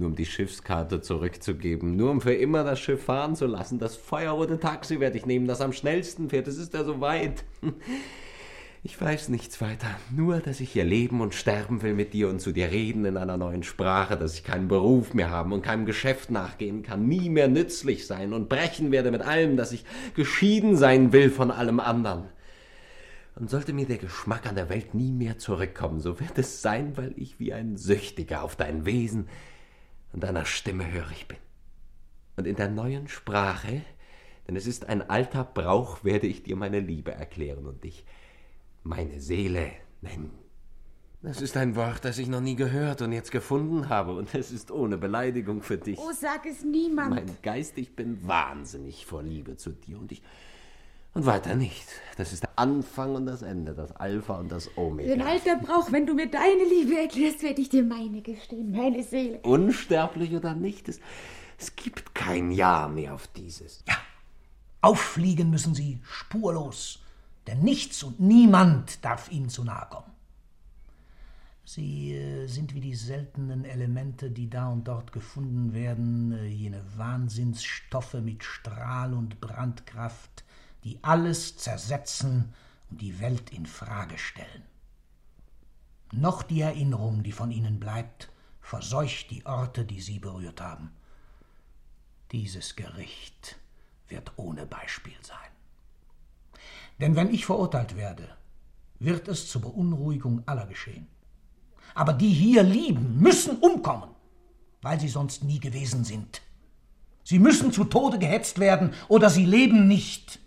Nur um die Schiffskarte zurückzugeben, nur um für immer das Schiff fahren zu lassen. Das feuerrote Taxi werde ich nehmen, das am schnellsten fährt. Es ist ja so weit. Ich weiß nichts weiter. Nur, dass ich hier leben und sterben will mit dir und zu dir reden in einer neuen Sprache, dass ich keinen Beruf mehr haben und keinem Geschäft nachgehen kann, nie mehr nützlich sein und brechen werde mit allem, dass ich geschieden sein will von allem anderen. Und sollte mir der Geschmack an der Welt nie mehr zurückkommen, so wird es sein, weil ich wie ein Süchtiger auf dein Wesen und deiner Stimme hörig bin. Und in der neuen Sprache, denn es ist ein alter Brauch, werde ich dir meine Liebe erklären und dich meine Seele nennen. Das ist ein Wort, das ich noch nie gehört und jetzt gefunden habe, und es ist ohne Beleidigung für dich. Oh, sag es niemand. Mein Geist, ich bin wahnsinnig vor Liebe zu dir und ich. Und weiter nicht. Das ist der Anfang und das Ende, das Alpha und das Omega. Den alter Brauch, wenn du mir deine Liebe erklärst, werde ich dir meine gestehen, meine Seele. Unsterblich oder nicht, es, es gibt kein Ja mehr auf dieses. Ja, auffliegen müssen sie spurlos, denn nichts und niemand darf ihnen zu nahe kommen. Sie äh, sind wie die seltenen Elemente, die da und dort gefunden werden, äh, jene Wahnsinnsstoffe mit Strahl und Brandkraft, die alles zersetzen und die Welt in Frage stellen. Noch die Erinnerung, die von ihnen bleibt, verseucht die Orte, die sie berührt haben. Dieses Gericht wird ohne Beispiel sein. Denn wenn ich verurteilt werde, wird es zur Beunruhigung aller geschehen. Aber die hier lieben, müssen umkommen, weil sie sonst nie gewesen sind. Sie müssen zu Tode gehetzt werden oder sie leben nicht.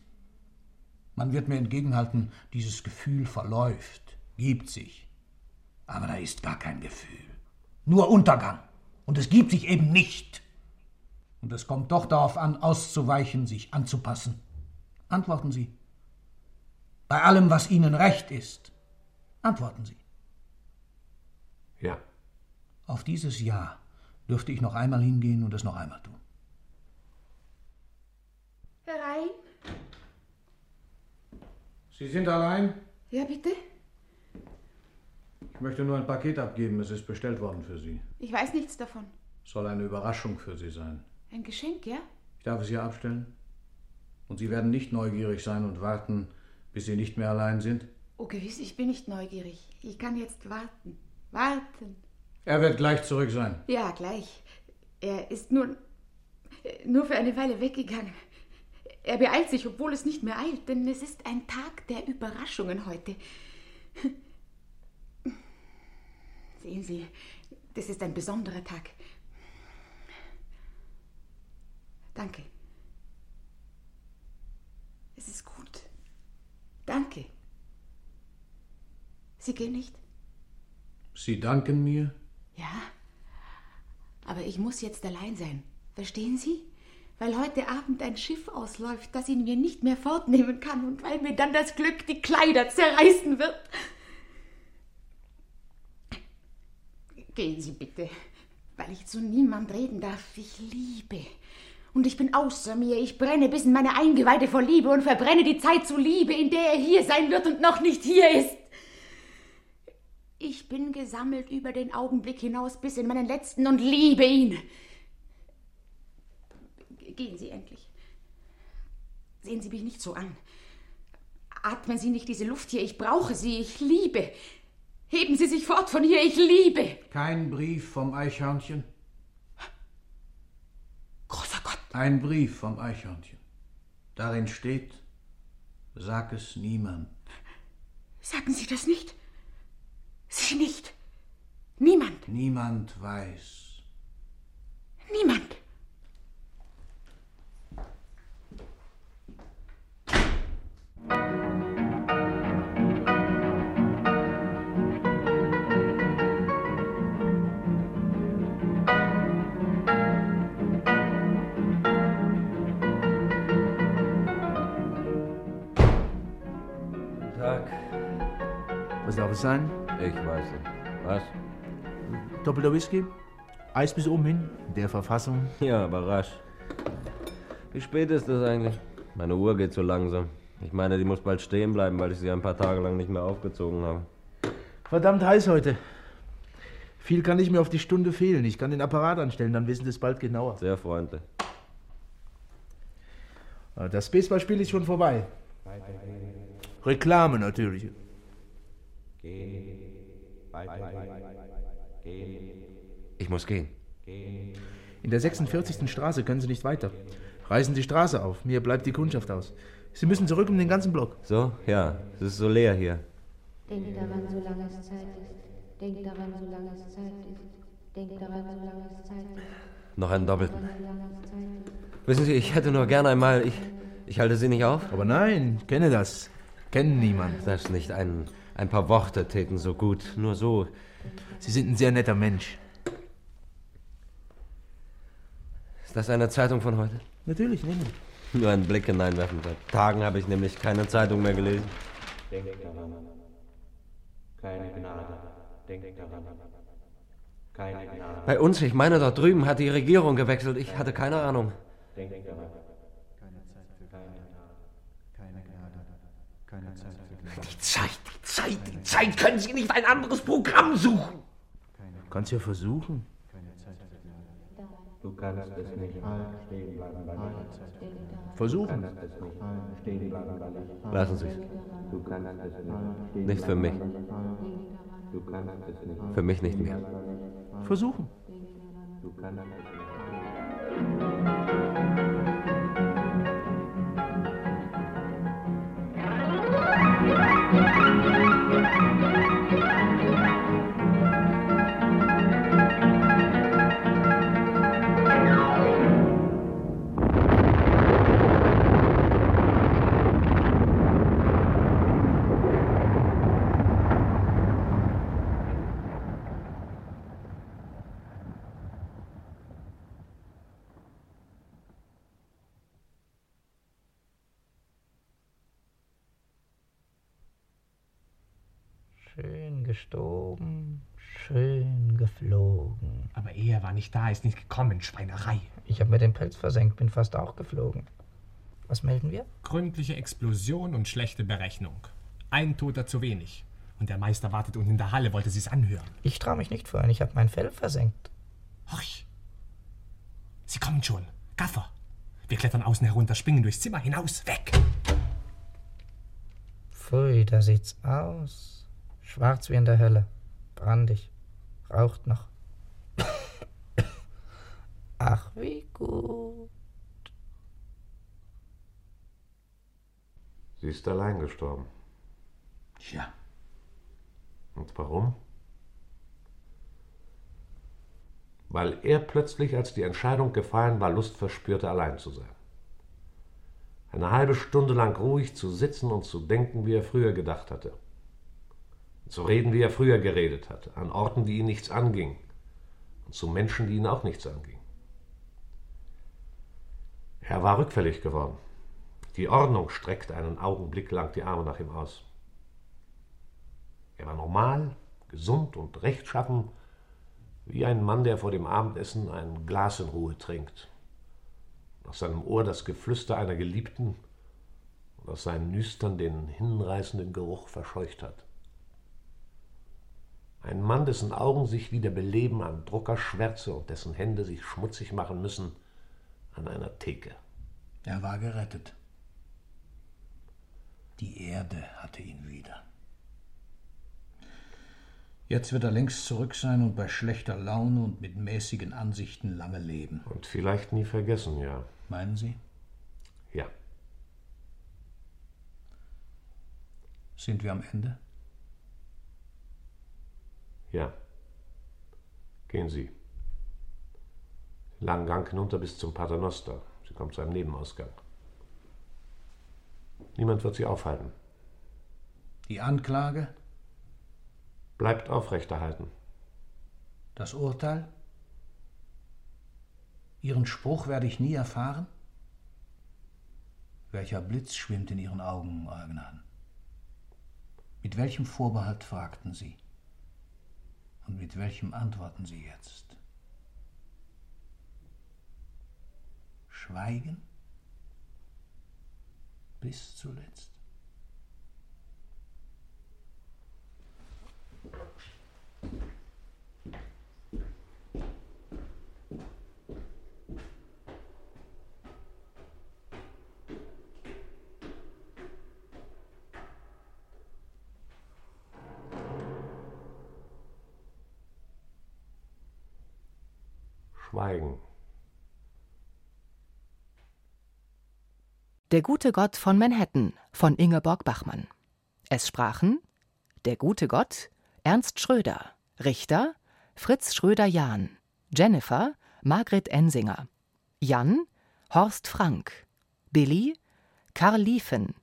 Man wird mir entgegenhalten, dieses Gefühl verläuft, gibt sich. Aber da ist gar kein Gefühl, nur Untergang. Und es gibt sich eben nicht. Und es kommt doch darauf an, auszuweichen, sich anzupassen. Antworten Sie. Bei allem, was Ihnen recht ist. Antworten Sie. Ja. Auf dieses Ja dürfte ich noch einmal hingehen und es noch einmal tun. Herein? Sie sind allein? Ja, bitte? Ich möchte nur ein Paket abgeben. Es ist bestellt worden für Sie. Ich weiß nichts davon. Soll eine Überraschung für Sie sein. Ein Geschenk, ja? Ich darf es hier abstellen? Und Sie werden nicht neugierig sein und warten, bis Sie nicht mehr allein sind? Oh, gewiss, ich bin nicht neugierig. Ich kann jetzt warten. Warten. Er wird gleich zurück sein. Ja, gleich. Er ist nur, nur für eine Weile weggegangen. Er beeilt sich, obwohl es nicht mehr eilt, denn es ist ein Tag der Überraschungen heute. Sehen Sie, das ist ein besonderer Tag. Danke. Es ist gut. Danke. Sie gehen nicht? Sie danken mir? Ja. Aber ich muss jetzt allein sein. Verstehen Sie? Weil heute Abend ein Schiff ausläuft, das ihn mir nicht mehr fortnehmen kann und weil mir dann das Glück die Kleider zerreißen wird. Gehen Sie bitte, weil ich zu niemand reden darf. Ich liebe. Und ich bin außer mir. Ich brenne bis in meine Eingeweide vor Liebe und verbrenne die Zeit zu Liebe, in der er hier sein wird und noch nicht hier ist. Ich bin gesammelt über den Augenblick hinaus bis in meinen letzten und liebe ihn. Gehen Sie endlich. Sehen Sie mich nicht so an. Atmen Sie nicht diese Luft hier. Ich brauche Sie. Ich liebe. Heben Sie sich fort von hier. Ich liebe. Kein Brief vom Eichhörnchen? Großer Gott. Ein Brief vom Eichhörnchen. Darin steht, sag es niemand. Sagen Sie das nicht? Sie nicht. Niemand. Niemand weiß. Niemand. Was darf es sein? Ich weiß nicht. Was? Doppelter Whisky? Eis bis oben hin? Der Verfassung? Ja, aber rasch. Wie spät ist das eigentlich? Meine Uhr geht so langsam. Ich meine, die muss bald stehen bleiben, weil ich sie ein paar Tage lang nicht mehr aufgezogen habe. Verdammt heiß heute. Viel kann nicht mehr auf die Stunde fehlen. Ich kann den Apparat anstellen, dann wissen Sie es bald genauer. Sehr freundlich. Das Baseballspiel ist schon vorbei. Reklame natürlich. Ich muss gehen. In der 46. Straße können Sie nicht weiter. Reißen die Straße auf. Mir bleibt die Kundschaft aus. Sie müssen zurück um den ganzen Block. So? Ja, es ist so leer hier. Denk daran, solange es Zeit ist. Denk daran, solange es Zeit ist. Denk daran, solange es Zeit ist. Noch einen doppelten. Wissen Sie, ich hätte nur gern einmal. Ich, ich halte Sie nicht auf? Aber nein, ich kenne das. Kennen niemand. Das nicht. Ein, ein paar Worte täten so gut. Nur so. Sie sind ein sehr netter Mensch. Ist das eine Zeitung von heute? Natürlich, nehmen. Nur einen Blick hineinwerfen. Seit Tagen habe ich nämlich keine Zeitung mehr gelesen. Denk daran. Keine Gnade. Denk daran. Keine Gnade. Bei uns, ich meine, dort drüben hat die Regierung gewechselt. Ich hatte keine Ahnung. Denk daran. Keine Zeit für Gnade. Keine Gnade. Keine Zeit für Gnade. Die Zeit, die Zeit, die Zeit. Können Sie nicht ein anderes Programm suchen? Kannst ja versuchen. Du kannst es nicht stehen bleiben bei mir. Versuchen. Lassen Sie es. Du kannst es nicht für mich. bleiben. Du kannst es nicht. Für mich nicht mehr. Versuchen. Schön gestorben, schön geflogen. Aber er war nicht da, ist nicht gekommen. Schweinerei. Ich habe mir den Pelz versenkt, bin fast auch geflogen. Was melden wir? Gründliche Explosion und schlechte Berechnung. Ein Toter zu wenig. Und der Meister wartet unten in der Halle, wollte sie's anhören. Ich traue mich nicht vorhin, ich habe mein Fell versenkt. Horch! Sie kommen schon. Gaffer! Wir klettern außen herunter, springen durchs Zimmer hinaus, weg! Pfui, da sieht's aus. Schwarz wie in der Hölle. Brandig. Raucht noch. Ach, wie gut. Sie ist allein gestorben. Tja. Und warum? Weil er plötzlich, als die Entscheidung gefallen war, Lust verspürte, allein zu sein. Eine halbe Stunde lang ruhig zu sitzen und zu denken, wie er früher gedacht hatte. Zu reden, wie er früher geredet hatte, an Orten, die ihn nichts anging. Und zu Menschen, die ihn auch nichts anging. Er war rückfällig geworden. Die Ordnung streckte einen Augenblick lang die Arme nach ihm aus. Er war normal, gesund und rechtschaffen, wie ein Mann, der vor dem Abendessen ein Glas in Ruhe trinkt. Aus seinem Ohr das Geflüster einer Geliebten und aus seinen Nüstern den hinreißenden Geruch verscheucht hat. Ein Mann, dessen Augen sich wieder beleben an Druckerschwärze und dessen Hände sich schmutzig machen müssen an einer Theke. Er war gerettet. Die Erde hatte ihn wieder. Jetzt wird er längst zurück sein und bei schlechter Laune und mit mäßigen Ansichten lange leben. Und vielleicht nie vergessen, ja. Meinen Sie? Ja. Sind wir am Ende? Ja. Gehen Sie. Langen Gang hinunter bis zum Paternoster. Sie kommt zu einem Nebenausgang. Niemand wird Sie aufhalten. Die Anklage? Bleibt aufrechterhalten. Das Urteil? Ihren Spruch werde ich nie erfahren? Welcher Blitz schwimmt in Ihren Augen, Agnan? Mit welchem Vorbehalt fragten Sie? Und mit welchem antworten Sie jetzt? Schweigen? Bis zuletzt? Schweigen. Der gute Gott von Manhattan von Ingeborg Bachmann. Es sprachen der gute Gott Ernst Schröder, Richter Fritz Schröder-Jahn, Jennifer Margret Ensinger, Jan Horst Frank, Billy Karl Liefen,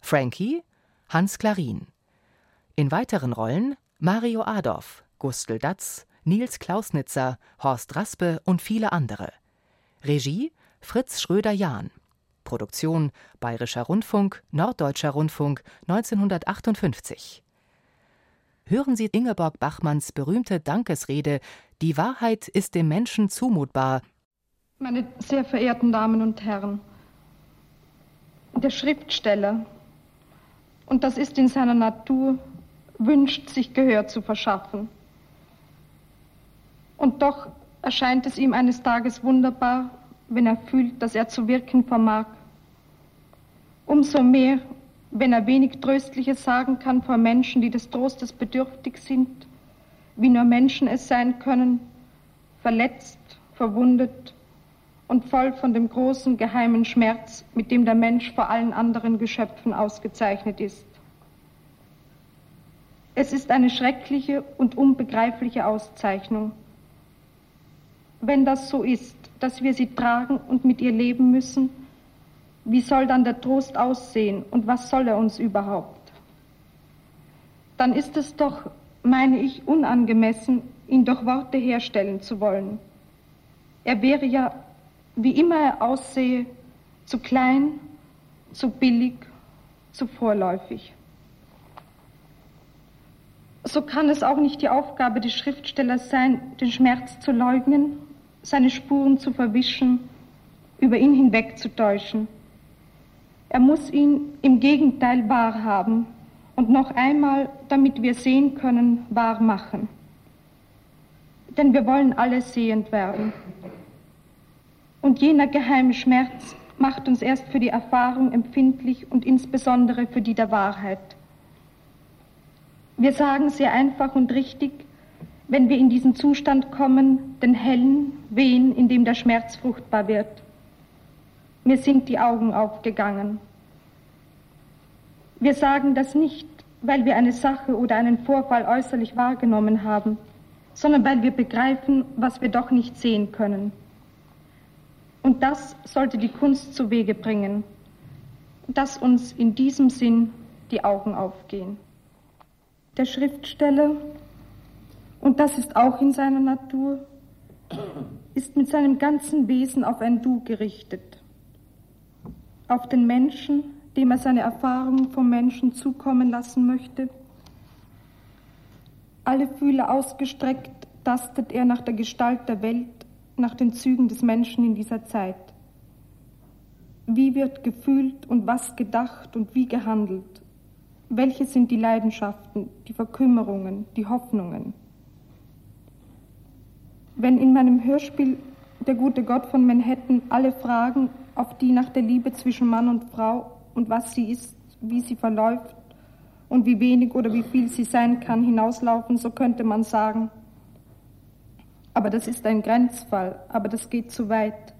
Frankie Hans Klarin. In weiteren Rollen Mario Adorf, Gustl Datz, Nils Klausnitzer, Horst Raspe und viele andere. Regie Fritz Schröder-Jahn. Produktion Bayerischer Rundfunk, Norddeutscher Rundfunk 1958. Hören Sie Ingeborg Bachmanns berühmte Dankesrede Die Wahrheit ist dem Menschen zumutbar. Meine sehr verehrten Damen und Herren, der Schriftsteller, und das ist in seiner Natur, wünscht sich Gehör zu verschaffen. Und doch erscheint es ihm eines Tages wunderbar, wenn er fühlt, dass er zu wirken vermag. Umso mehr, wenn er wenig Tröstliches sagen kann vor Menschen, die des Trostes bedürftig sind, wie nur Menschen es sein können, verletzt, verwundet und voll von dem großen geheimen Schmerz, mit dem der Mensch vor allen anderen Geschöpfen ausgezeichnet ist. Es ist eine schreckliche und unbegreifliche Auszeichnung. Wenn das so ist, dass wir sie tragen und mit ihr leben müssen, wie soll dann der Trost aussehen und was soll er uns überhaupt? Dann ist es doch, meine ich, unangemessen, ihn durch Worte herstellen zu wollen. Er wäre ja, wie immer er aussehe, zu klein, zu billig, zu vorläufig. so kann es auch nicht die Aufgabe des Schriftstellers sein, den Schmerz zu leugnen, seine Spuren zu verwischen, über ihn hinwegzutäuschen. Er muss ihn im Gegenteil wahrhaben und noch einmal, damit wir sehen können, wahr machen. Denn wir wollen alle sehend werden. Und jener geheime Schmerz macht uns erst für die Erfahrung empfindlich und insbesondere für die der Wahrheit. Wir sagen sehr einfach und richtig, wenn wir in diesen Zustand kommen, den hellen Wehen, in dem der Schmerz fruchtbar wird. Mir sind die Augen aufgegangen. Wir sagen das nicht, weil wir eine Sache oder einen Vorfall äußerlich wahrgenommen haben, sondern weil wir begreifen, was wir doch nicht sehen können. Und das sollte die Kunst zu Wege bringen, dass uns in diesem Sinn die Augen aufgehen. Der Schriftsteller, und das ist auch in seiner Natur, ist mit seinem ganzen Wesen auf ein Du gerichtet, auf den Menschen, dem er seine Erfahrungen vom Menschen zukommen lassen möchte. Alle Fühler ausgestreckt tastet er nach der Gestalt der Welt, nach den Zügen des Menschen in dieser Zeit. Wie wird gefühlt und was gedacht und wie gehandelt? Welche sind die Leidenschaften, die Verkümmerungen, die Hoffnungen? Wenn in meinem Hörspiel Der gute Gott von Manhattan alle Fragen, auf die nach der Liebe zwischen Mann und Frau und was sie ist, wie sie verläuft und wie wenig oder wie viel sie sein kann, hinauslaufen, so könnte man sagen, aber das ist ein Grenzfall, aber das geht zu weit.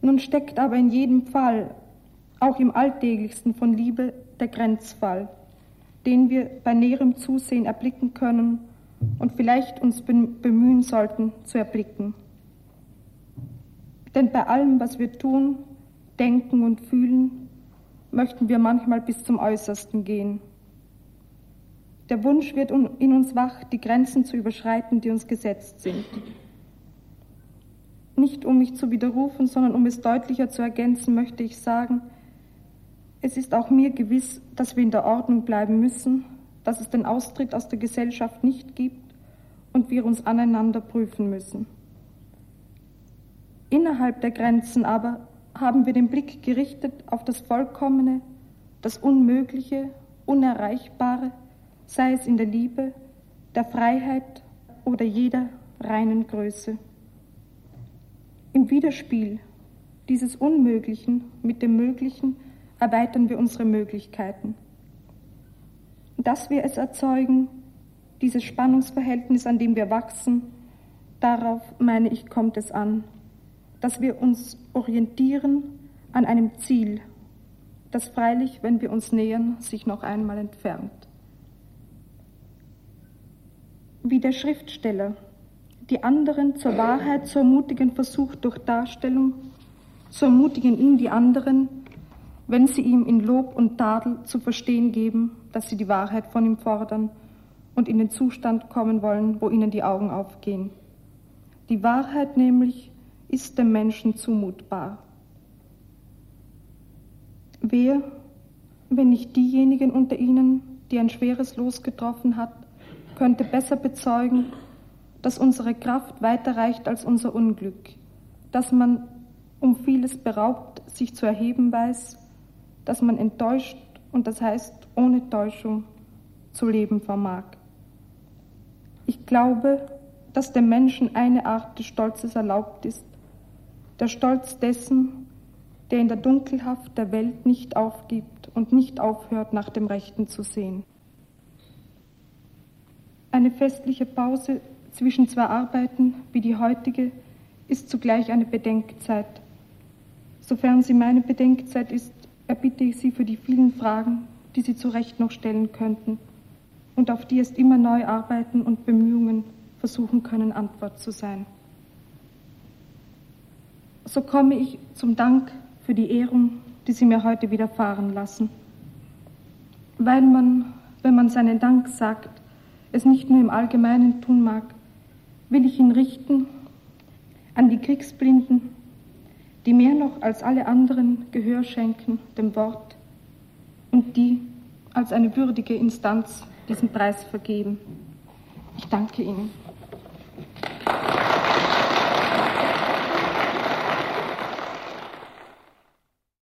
Nun steckt aber in jedem Fall auch im alltäglichsten von Liebe der Grenzfall, den wir bei näherem Zusehen erblicken können und vielleicht uns bemühen sollten zu erblicken. Denn bei allem, was wir tun, denken und fühlen, möchten wir manchmal bis zum Äußersten gehen. Der Wunsch wird in uns wach, die Grenzen zu überschreiten, die uns gesetzt sind. Nicht um mich zu widerrufen, sondern um es deutlicher zu ergänzen, möchte ich sagen, es ist auch mir gewiss, dass wir in der Ordnung bleiben müssen, dass es den Austritt aus der Gesellschaft nicht gibt und wir uns aneinander prüfen müssen. Innerhalb der Grenzen aber haben wir den Blick gerichtet auf das Vollkommene, das Unmögliche, Unerreichbare, sei es in der Liebe, der Freiheit oder jeder reinen Größe. Im Widerspiel dieses Unmöglichen mit dem Möglichen erweitern wir unsere Möglichkeiten. Dass wir es erzeugen, dieses Spannungsverhältnis, an dem wir wachsen, darauf, meine ich, kommt es an, dass wir uns orientieren an einem Ziel, das freilich, wenn wir uns nähern, sich noch einmal entfernt. Wie der Schriftsteller die anderen zur Wahrheit zu ermutigen versucht durch Darstellung, zu ermutigen ihn die anderen, wenn sie ihm in Lob und Tadel zu verstehen geben, dass sie die Wahrheit von ihm fordern und in den Zustand kommen wollen, wo ihnen die Augen aufgehen. Die Wahrheit nämlich ist dem Menschen zumutbar. Wer, wenn nicht diejenigen unter ihnen, die ein schweres Los getroffen hat, könnte besser bezeugen, dass unsere Kraft weiter reicht als unser Unglück, dass man um vieles beraubt sich zu erheben weiß, dass man enttäuscht und das heißt ohne Täuschung zu leben vermag. Ich glaube, dass dem Menschen eine Art des Stolzes erlaubt ist, der Stolz dessen, der in der Dunkelhaft der Welt nicht aufgibt und nicht aufhört, nach dem Rechten zu sehen. Eine festliche Pause zwischen zwei Arbeiten wie die heutige ist zugleich eine Bedenkzeit. Sofern sie meine Bedenkzeit ist, erbitte ich Sie für die vielen Fragen, die Sie zu Recht noch stellen könnten und auf die es immer neu arbeiten und Bemühungen versuchen können, Antwort zu sein. So komme ich zum Dank für die Ehrung, die Sie mir heute widerfahren lassen. Weil man, wenn man seinen Dank sagt, es nicht nur im Allgemeinen tun mag, will ich ihn richten an die Kriegsblinden, die mehr noch als alle anderen Gehör schenken dem Wort und die als eine würdige Instanz diesen Preis vergeben. Ich danke Ihnen.